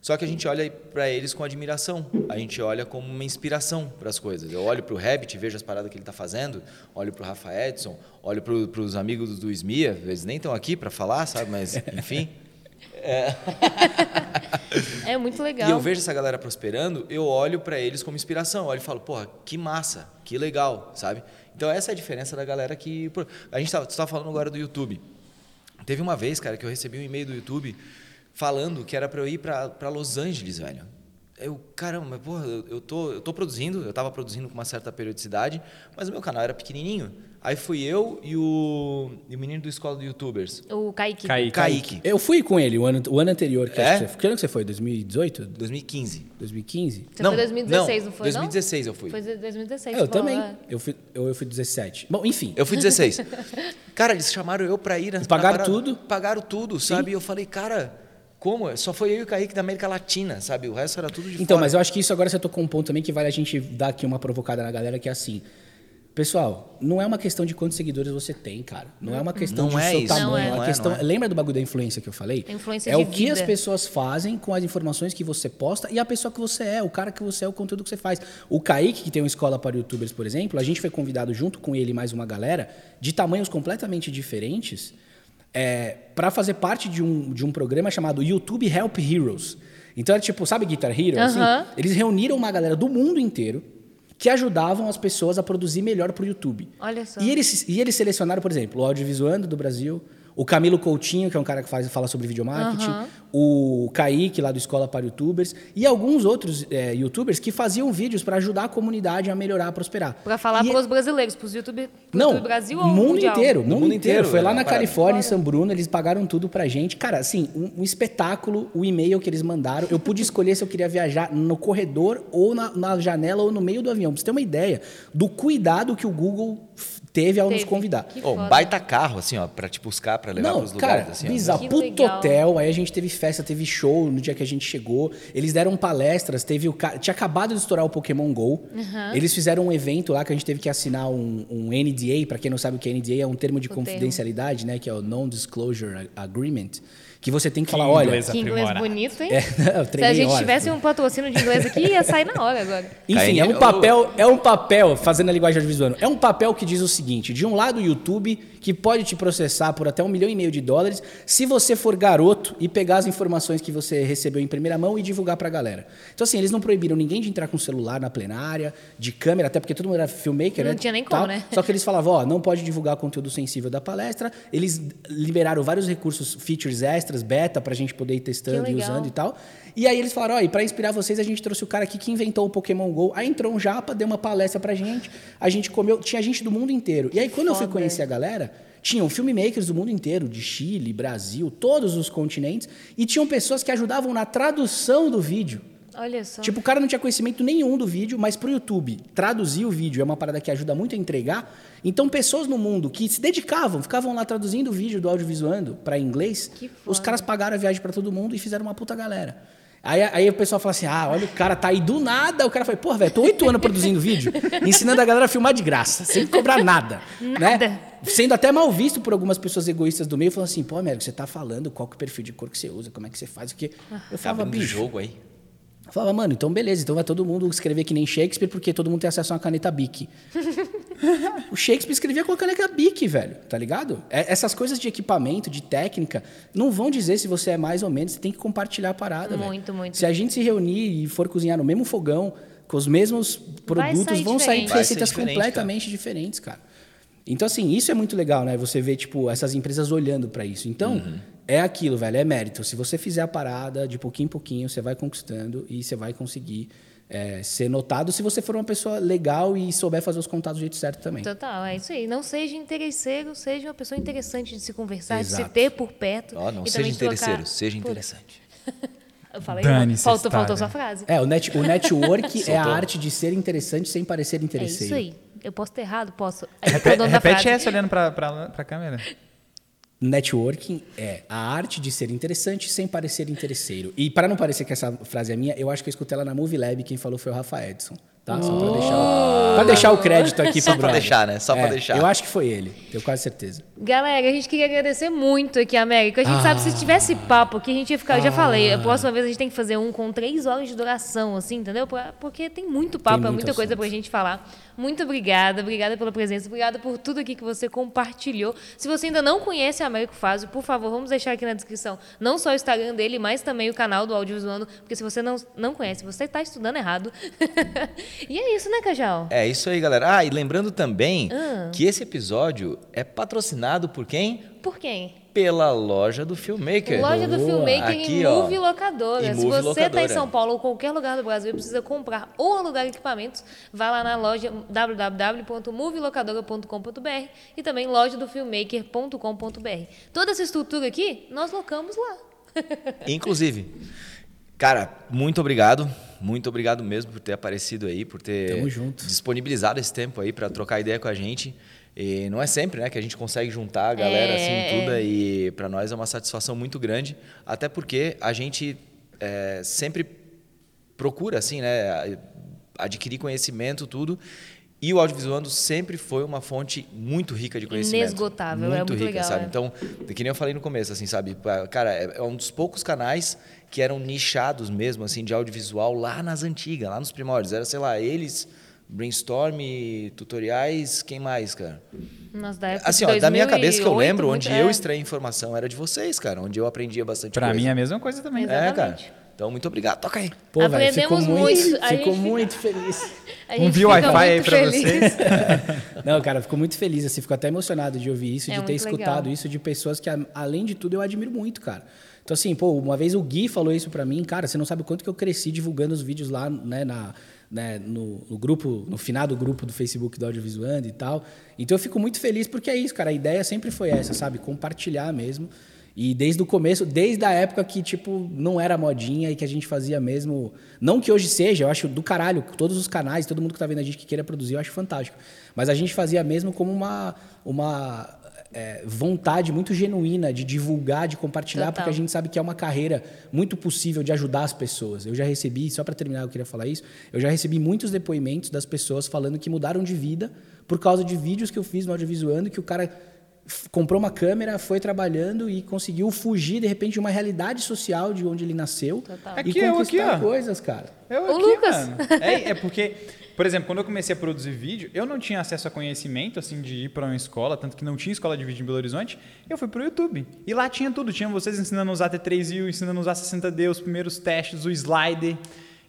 Só que a gente olha para eles com admiração, a gente olha como uma inspiração para as coisas. Eu olho para o Rabbit, vejo as paradas que ele está fazendo, olho para o Rafa Edson, olho para os amigos do Smia, eles nem estão aqui para falar, sabe? Mas, enfim. É muito legal. E eu vejo essa galera prosperando, eu olho para eles como inspiração. Eu olho e falo, porra, que massa, que legal, sabe? Então essa é a diferença da galera que. A gente estava tava falando agora do YouTube. Teve uma vez, cara, que eu recebi um e-mail do YouTube falando que era para eu ir para Los Angeles, velho. Eu, caramba, porra, eu, eu tô, eu tô produzindo, eu estava produzindo com uma certa periodicidade, mas o meu canal era pequenininho. Aí fui eu e o, e o menino do escola de YouTubers, O Kaique. Kaique. Kaique, Eu fui com ele o ano, o ano anterior. Que É? acho que você, que ano que você foi? 2018? 2015. 2015? Você foi 2016, não, foi? 2016 eu fui. Foi 2016. É, eu também. é. Eu fui, eu, eu fui 17. Bom, enfim. Eu fui 16. cara, eles chamaram eu pra ir na, Pagaram na tudo? Pagaram tudo, sabe? E eu falei, cara, como? Só foi eu e o Kaique da América Latina, sabe? O resto era tudo de Então, fora. mas eu acho que isso agora você tocou um ponto também que vale a gente dar aqui uma provocada na galera, que é assim. Pessoal, não é uma questão de quantos seguidores você tem, cara. Não é uma questão Não de é seu isso. tamanho. Não é é. uma Não é, questão. é. Lembra do bagulho da influência que eu falei? A influência é o que as vida. pessoas fazem com as informações que você posta e a pessoa que você é, o cara que você é, o conteúdo que você faz. O Kaique, que tem uma escola para youtubers, por exemplo, a gente foi convidado junto com ele e mais uma galera de tamanhos completamente diferentes é, para fazer parte de um, de um programa chamado YouTube Help Heroes. Então, é tipo, sabe Guitar Hero? assim? Aham. Eles reuniram uma galera do mundo inteiro que ajudavam as pessoas a produzir melhor para o YouTube. Olha só. E eles, e eles selecionaram, por exemplo, o Audiovisuando do Brasil, o Camilo Coutinho, que é um cara que faz, fala sobre videomarketing, Aham. o Kaique, lá do Escola para Youtubers, e alguns outros é, youtubers que faziam vídeos para ajudar a comunidade a melhorar, a prosperar. Pra falar E- pros brasileiros, pros YouTube, pro não, YouTube Brasil ou mundo mundial? inteiro, mundo, mundo inteiro. inteiro, Foi lá é na. Califórnia, em. São Bruno, eles pagaram tudo pra gente. Cara, assim, um, um espetáculo, o e-mail que eles mandaram. Eu pude escolher se eu queria viajar no corredor ou na, na janela ou no meio do avião. Pra você ter uma ideia do cuidado que o Google teve ao nos convidar. Um foda. baita carro, assim, ó, pra te buscar, pra levar Não, pros cara, lugares, assim, ó. bizarro. Que Puto legal. hotel, aí a gente teve festa, teve show no dia que a gente chegou. Eles deram palestras, teve o ca- tinha acabado de estourar o Pokémon GO. Eles fizeram um evento lá que a gente teve que assinar um, um NDA, pra quem não sabe o que é NDA, é um termo de O termo. confidencialidade, né, que é o Non-Disclosure Agreement, que você tem que, Que falar, olha, Que inglês bonito, hein? É, eu Se a gente horas. tivesse um patrocínio de inglês aqui, ia sair na hora agora. Enfim, é um papel, é um papel, fazendo a linguagem audiovisual, é um papel que diz o seguinte: de um lado, o YouTube, que pode te processar por até um milhão e meio de dólares, se você for garoto e pegar as informações que você recebeu em primeira mão e divulgar pra galera. Então, assim, eles não proibiram ninguém de entrar com celular na plenária, de câmera, até porque todo mundo era filmmaker, Não né? tinha nem como, Tal. né? Só que eles falavam, ó, não pode divulgar conteúdo sensível da palestra. Eles liberaram vários recursos, features extras, beta, pra gente poder ir testando e usando e tal. E aí eles falaram, ó, e pra inspirar vocês, a gente trouxe o cara aqui que inventou o Pokémon GO. Aí entrou um japa, deu uma palestra pra gente, a gente comeu, tinha gente do mundo inteiro. E aí quando eu fui foda. conhecer a galera, tinham filmmakers do mundo inteiro, de Chile, Brasil, todos os continentes, e tinham pessoas que ajudavam na tradução do vídeo. Olha só. Tipo, o cara não tinha conhecimento nenhum do vídeo, mas pro YouTube, traduzir o vídeo é uma parada que ajuda muito a entregar. Então, pessoas no mundo que se dedicavam, ficavam lá traduzindo o vídeo do audiovisuando para inglês, foda. os caras pagaram a viagem para todo mundo e fizeram uma puta galera. Aí, aí o pessoal fala assim: ah, olha, o cara tá aí do nada. O cara fala, porra, velho, tô oito anos produzindo vídeo, ensinando a galera a filmar de graça, sem cobrar nada. Nada. Né? Sendo até mal visto por algumas pessoas egoístas do meio, falando assim, pô, Américo, você tá falando qual que é o perfil de cor que você usa, como é que você faz, o que. Eu Tá falava, abrindo bicho. jogo aí. Eu falava, mano, então beleza, então vai todo mundo escrever que nem Shakespeare, porque todo mundo tem acesso a uma caneta Bic. O Shakespeare escrevia com a caneta Bic, velho, tá ligado? É- essas coisas de equipamento, de técnica, não vão dizer se você é mais ou menos, você tem que compartilhar a parada, velho. Muito, muito. Se a gente se reunir e for cozinhar no mesmo fogão, com os mesmos produtos, sair vão sair diferente. Vai ser receitas diferente, completamente diferentes, cara. Então, assim, isso é muito legal, né? Você vê, tipo, essas empresas olhando pra isso. Então, é aquilo, velho, é mérito. Se você fizer a parada de pouquinho em pouquinho, você vai conquistando e você vai conseguir é, ser notado se você for uma pessoa legal e souber fazer os contatos do jeito certo também. Total, é isso aí. Não seja interesseiro, seja uma pessoa interessante de se conversar, de se Exato. ter por perto. Ó, não e seja trocar- interesseiro, seja interessante. Eu falei, faltou, faltou sua frase. É, o, net, o network é a arte de ser interessante sem parecer É interesseiro. isso aí. Eu posso ter errado? Posso. Aí Repete, repete essa olhando pra, pra câmera. Networking é a arte de ser interessante sem parecer interesseiro. E para não parecer que essa frase é minha, eu acho que eu escutei ela na Movie Lab, quem falou foi o Rafa Edson. Tá? Só pra deixar, o- pra deixar o crédito aqui Só pra deixar, né? Só pra É, deixar. Eu acho que foi ele, tenho quase certeza. Galera, a gente queria agradecer muito aqui, América. A gente sabe que se tivesse papo aqui, a gente ia ficar. Eu já falei, a próxima vez a gente tem que fazer um com três horas de duração, assim, entendeu? Pra- Porque tem muito papo, Tem é muita coisa assunto. pra gente falar. Muito obrigada, obrigada pela presença, obrigada por tudo aqui que você compartilhou. Se você ainda não conhece a Américo Fázio, por favor, vamos deixar aqui na descrição não só o Instagram dele, mas também o canal do Audiovisuando, porque se você não, não conhece, você está estudando errado. e é isso, né, Cajal? É isso aí, galera. Ah, e lembrando também Ah. que esse episódio é patrocinado por quem? Por quem? Pela loja do Filmmaker. Loja do Boa. Filmmaker Aqui, em ó. Move Locadora. Em Se você está em. São Paulo ou qualquer lugar do Brasil e precisa comprar ou alugar equipamentos, vá lá na loja www.movelocadora.com.br e também loja do filmmaker.com.br. Toda essa estrutura aqui, nós locamos lá. Inclusive, cara, muito obrigado. Muito obrigado mesmo por ter aparecido aí, por ter disponibilizado esse tempo aí para trocar ideia com a gente. E não é sempre, né, que a gente consegue juntar a galera É, assim tudo é. e para nós é uma satisfação muito grande, até porque a gente é, sempre procura assim, né, adquirir conhecimento tudo. E o audiovisuando sempre foi uma fonte muito rica de conhecimento. Inesgotável, é muito rica, legal, sabe? é. Então, que nem eu falei no começo, assim, sabe? Cara, é é um dos poucos canais que eram nichados mesmo, assim, de audiovisual lá nas antigas, lá nos primórdios. Era, sei lá, eles, brainstorm, tutoriais, quem mais, cara? Nós da época Assim, ó, da minha cabeça que eu 2008, lembro, onde é. eu extraí informação era de vocês, cara, onde eu aprendia bastante Pra coisa. mim é a mesma coisa também. Exato. É, cara. Então, muito obrigado. Toca aí. Pô, velho, ficou Aprendemos muito, muito, ficou gente- muito feliz. Um fica Wi-Fi aí pra feliz. vocês. Não, cara, fico muito feliz, assim, fico até emocionado de ouvir isso, É de ter escutado legal. isso de pessoas que, além de tudo, eu admiro muito, cara. Então, assim, pô, uma vez o Gui falou isso pra mim, cara, você não sabe o quanto que eu cresci divulgando os vídeos lá, né, na, né, no, no grupo, no final do grupo do Facebook do Audiovisuando e tal. Então eu fico muito feliz porque é isso, cara, a ideia sempre foi essa, sabe? Compartilhar mesmo. E desde o começo, desde a época que, tipo, não era modinha e que a gente fazia mesmo. Não que hoje seja, eu acho do caralho, todos os canais, todo mundo que tá vendo a gente que queira produzir, eu acho fantástico. Mas a gente fazia mesmo como uma, uma é, vontade muito genuína de divulgar, de compartilhar, Total. porque a gente sabe que é uma carreira muito possível de ajudar as pessoas. Eu já recebi, só para terminar, eu queria falar isso, eu já recebi muitos depoimentos das pessoas falando que mudaram de vida por causa de vídeos que eu fiz no audiovisuando, que o cara comprou uma câmera, foi trabalhando e conseguiu fugir de repente de uma realidade social de onde ele nasceu Total. e Aqui, eu conquistar aqui, ó. coisas, cara. Eu O aqui, Lucas. mano. É, é porque, por exemplo, quando eu comecei a produzir vídeo, eu não tinha acesso a conhecimento, assim, de ir para uma escola, tanto que não tinha escola de vídeo em Belo Horizonte, eu fui pro YouTube. E lá tinha tudo, tinha vocês ensinando a usar T3U, ensinando a usar 60D, os primeiros testes, o slider.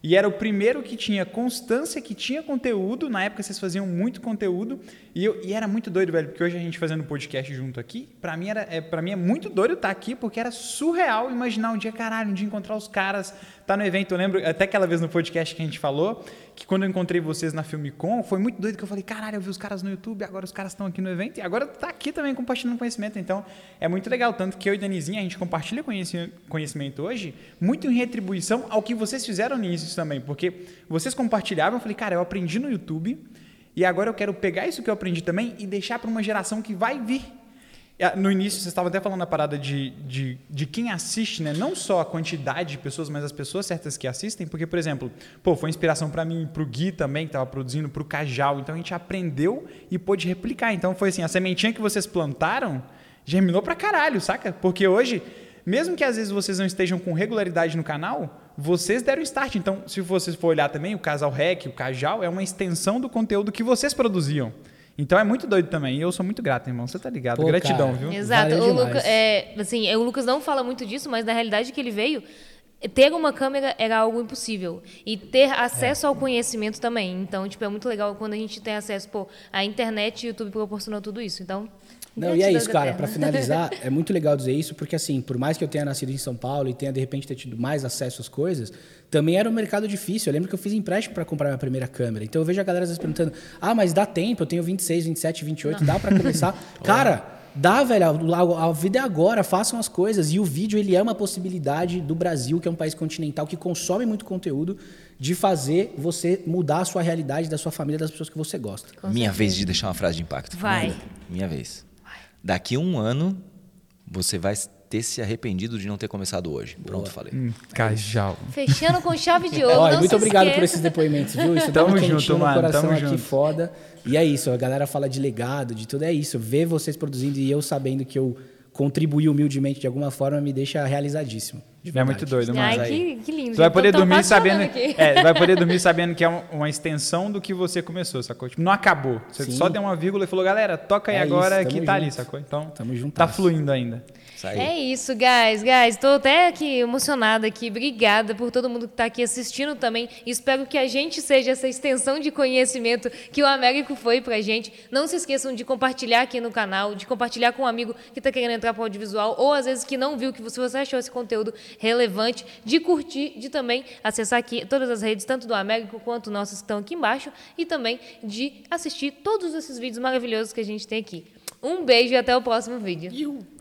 E era o primeiro que tinha constância, que tinha conteúdo. Na época vocês faziam muito conteúdo. E, eu, e era muito doido, velho, porque hoje a gente fazendo podcast junto aqui, pra mim, era, é, pra mim é muito doido estar aqui, porque era surreal imaginar um dia, caralho, um dia encontrar os caras, tá no evento. Eu lembro até aquela vez no podcast que a gente falou, que quando eu encontrei vocês na Filmicon, foi muito doido que eu falei, caralho, eu vi os caras no YouTube, agora os caras estão aqui no evento, e agora tá aqui também compartilhando conhecimento. Então, é muito legal. Tanto que eu e Danizinha, a gente compartilha conheci- conhecimento hoje, muito em retribuição ao que vocês fizeram no início também. Porque vocês compartilhavam, eu falei, cara, eu aprendi no YouTube, e agora eu quero pegar isso que eu aprendi também e deixar para uma geração que vai vir. Ah, No início, vocês estavam até falando a parada de, de, de quem assiste, né? Não só a quantidade de pessoas, mas as pessoas certas que assistem. Porque, por exemplo, pô, foi inspiração para mim, para o Gui também, que estava produzindo, para o Cajal. Então, a gente aprendeu e pôde replicar. Então, foi assim, a sementinha que vocês plantaram germinou pra caralho, saca? Porque hoje, mesmo que às vezes vocês não estejam com regularidade no canal, vocês deram start. Então, se vocês for olhar também, o Casal Rec, o Cajal, é uma extensão do conteúdo que vocês produziam. Então é muito doido também. E eu sou muito grato, irmão. Você tá ligado. Pô, Gratidão, cara. viu? Exato. Valeu O. Luca, é, assim, o Lucas não fala muito disso, mas na realidade que ele veio, ter uma câmera era algo impossível. E ter acesso ao conhecimento também. Então, tipo, é muito legal quando a gente tem acesso, pô, a internet e o YouTube proporcionou tudo isso. Então, Não, e é isso, cara. Pra finalizar, é muito legal dizer isso, porque assim, por mais que eu tenha nascido em São Paulo e tenha de repente ter tido mais acesso às coisas, também era um mercado difícil. Eu lembro que eu fiz empréstimo para comprar minha primeira câmera. Então eu vejo a galera às vezes perguntando: "Ah, mas dá tempo? Eu tenho 26, 27, 28, dá para começar?" cara, dá, velho. A, a vida é agora, façam as coisas. E o vídeo ele é uma possibilidade do Brasil, que é um país continental que consome muito conteúdo, de fazer você mudar a sua realidade, da sua família, das pessoas que você gosta. Minha vez de deixar uma frase de impacto. Vai. Minha vez. Daqui a um ano, você vai ter se arrependido de não ter começado hoje. Pronto, falei. Hum, Cajal. Fechando com chave de ouro. Olha, não muito se obrigado por esqueça. esses depoimentos, viu? Isso Tamo tamo junto, mano, coração tamo aqui junto. foda. E é isso, a galera fala de legado, de tudo, é isso. Ver vocês produzindo e eu sabendo que eu contribuí humildemente de alguma forma me deixa realizadíssimo. É muito doido, mano. Ai, Mas que, que lindo. Tu vai poder Tô- tô dormir sabendo. É, tu vai poder dormir sabendo que é um- uma extensão do que você começou, sacou? Tipo, não acabou. Você Sim. só deu uma vírgula e falou, galera, toca aí É agora isso, que tá ali, junto. sacou? Então, Tamo junto. tá fluindo ainda. Isso aí. É isso, guys, guys. Tô até aqui emocionada aqui. Obrigada por todo mundo que tá aqui assistindo também. Espero que a gente seja essa extensão de conhecimento que o Américo foi pra gente. Não se esqueçam de compartilhar aqui no canal, de compartilhar com um amigo que tá querendo entrar pro audiovisual ou às vezes que não viu, que você achou esse conteúdo relevante, de curtir, de também acessar aqui todas as redes, tanto do Américo quanto nossas que estão aqui embaixo e também de assistir todos esses vídeos maravilhosos que a gente tem aqui. Um beijo e até o próximo vídeo. Iu.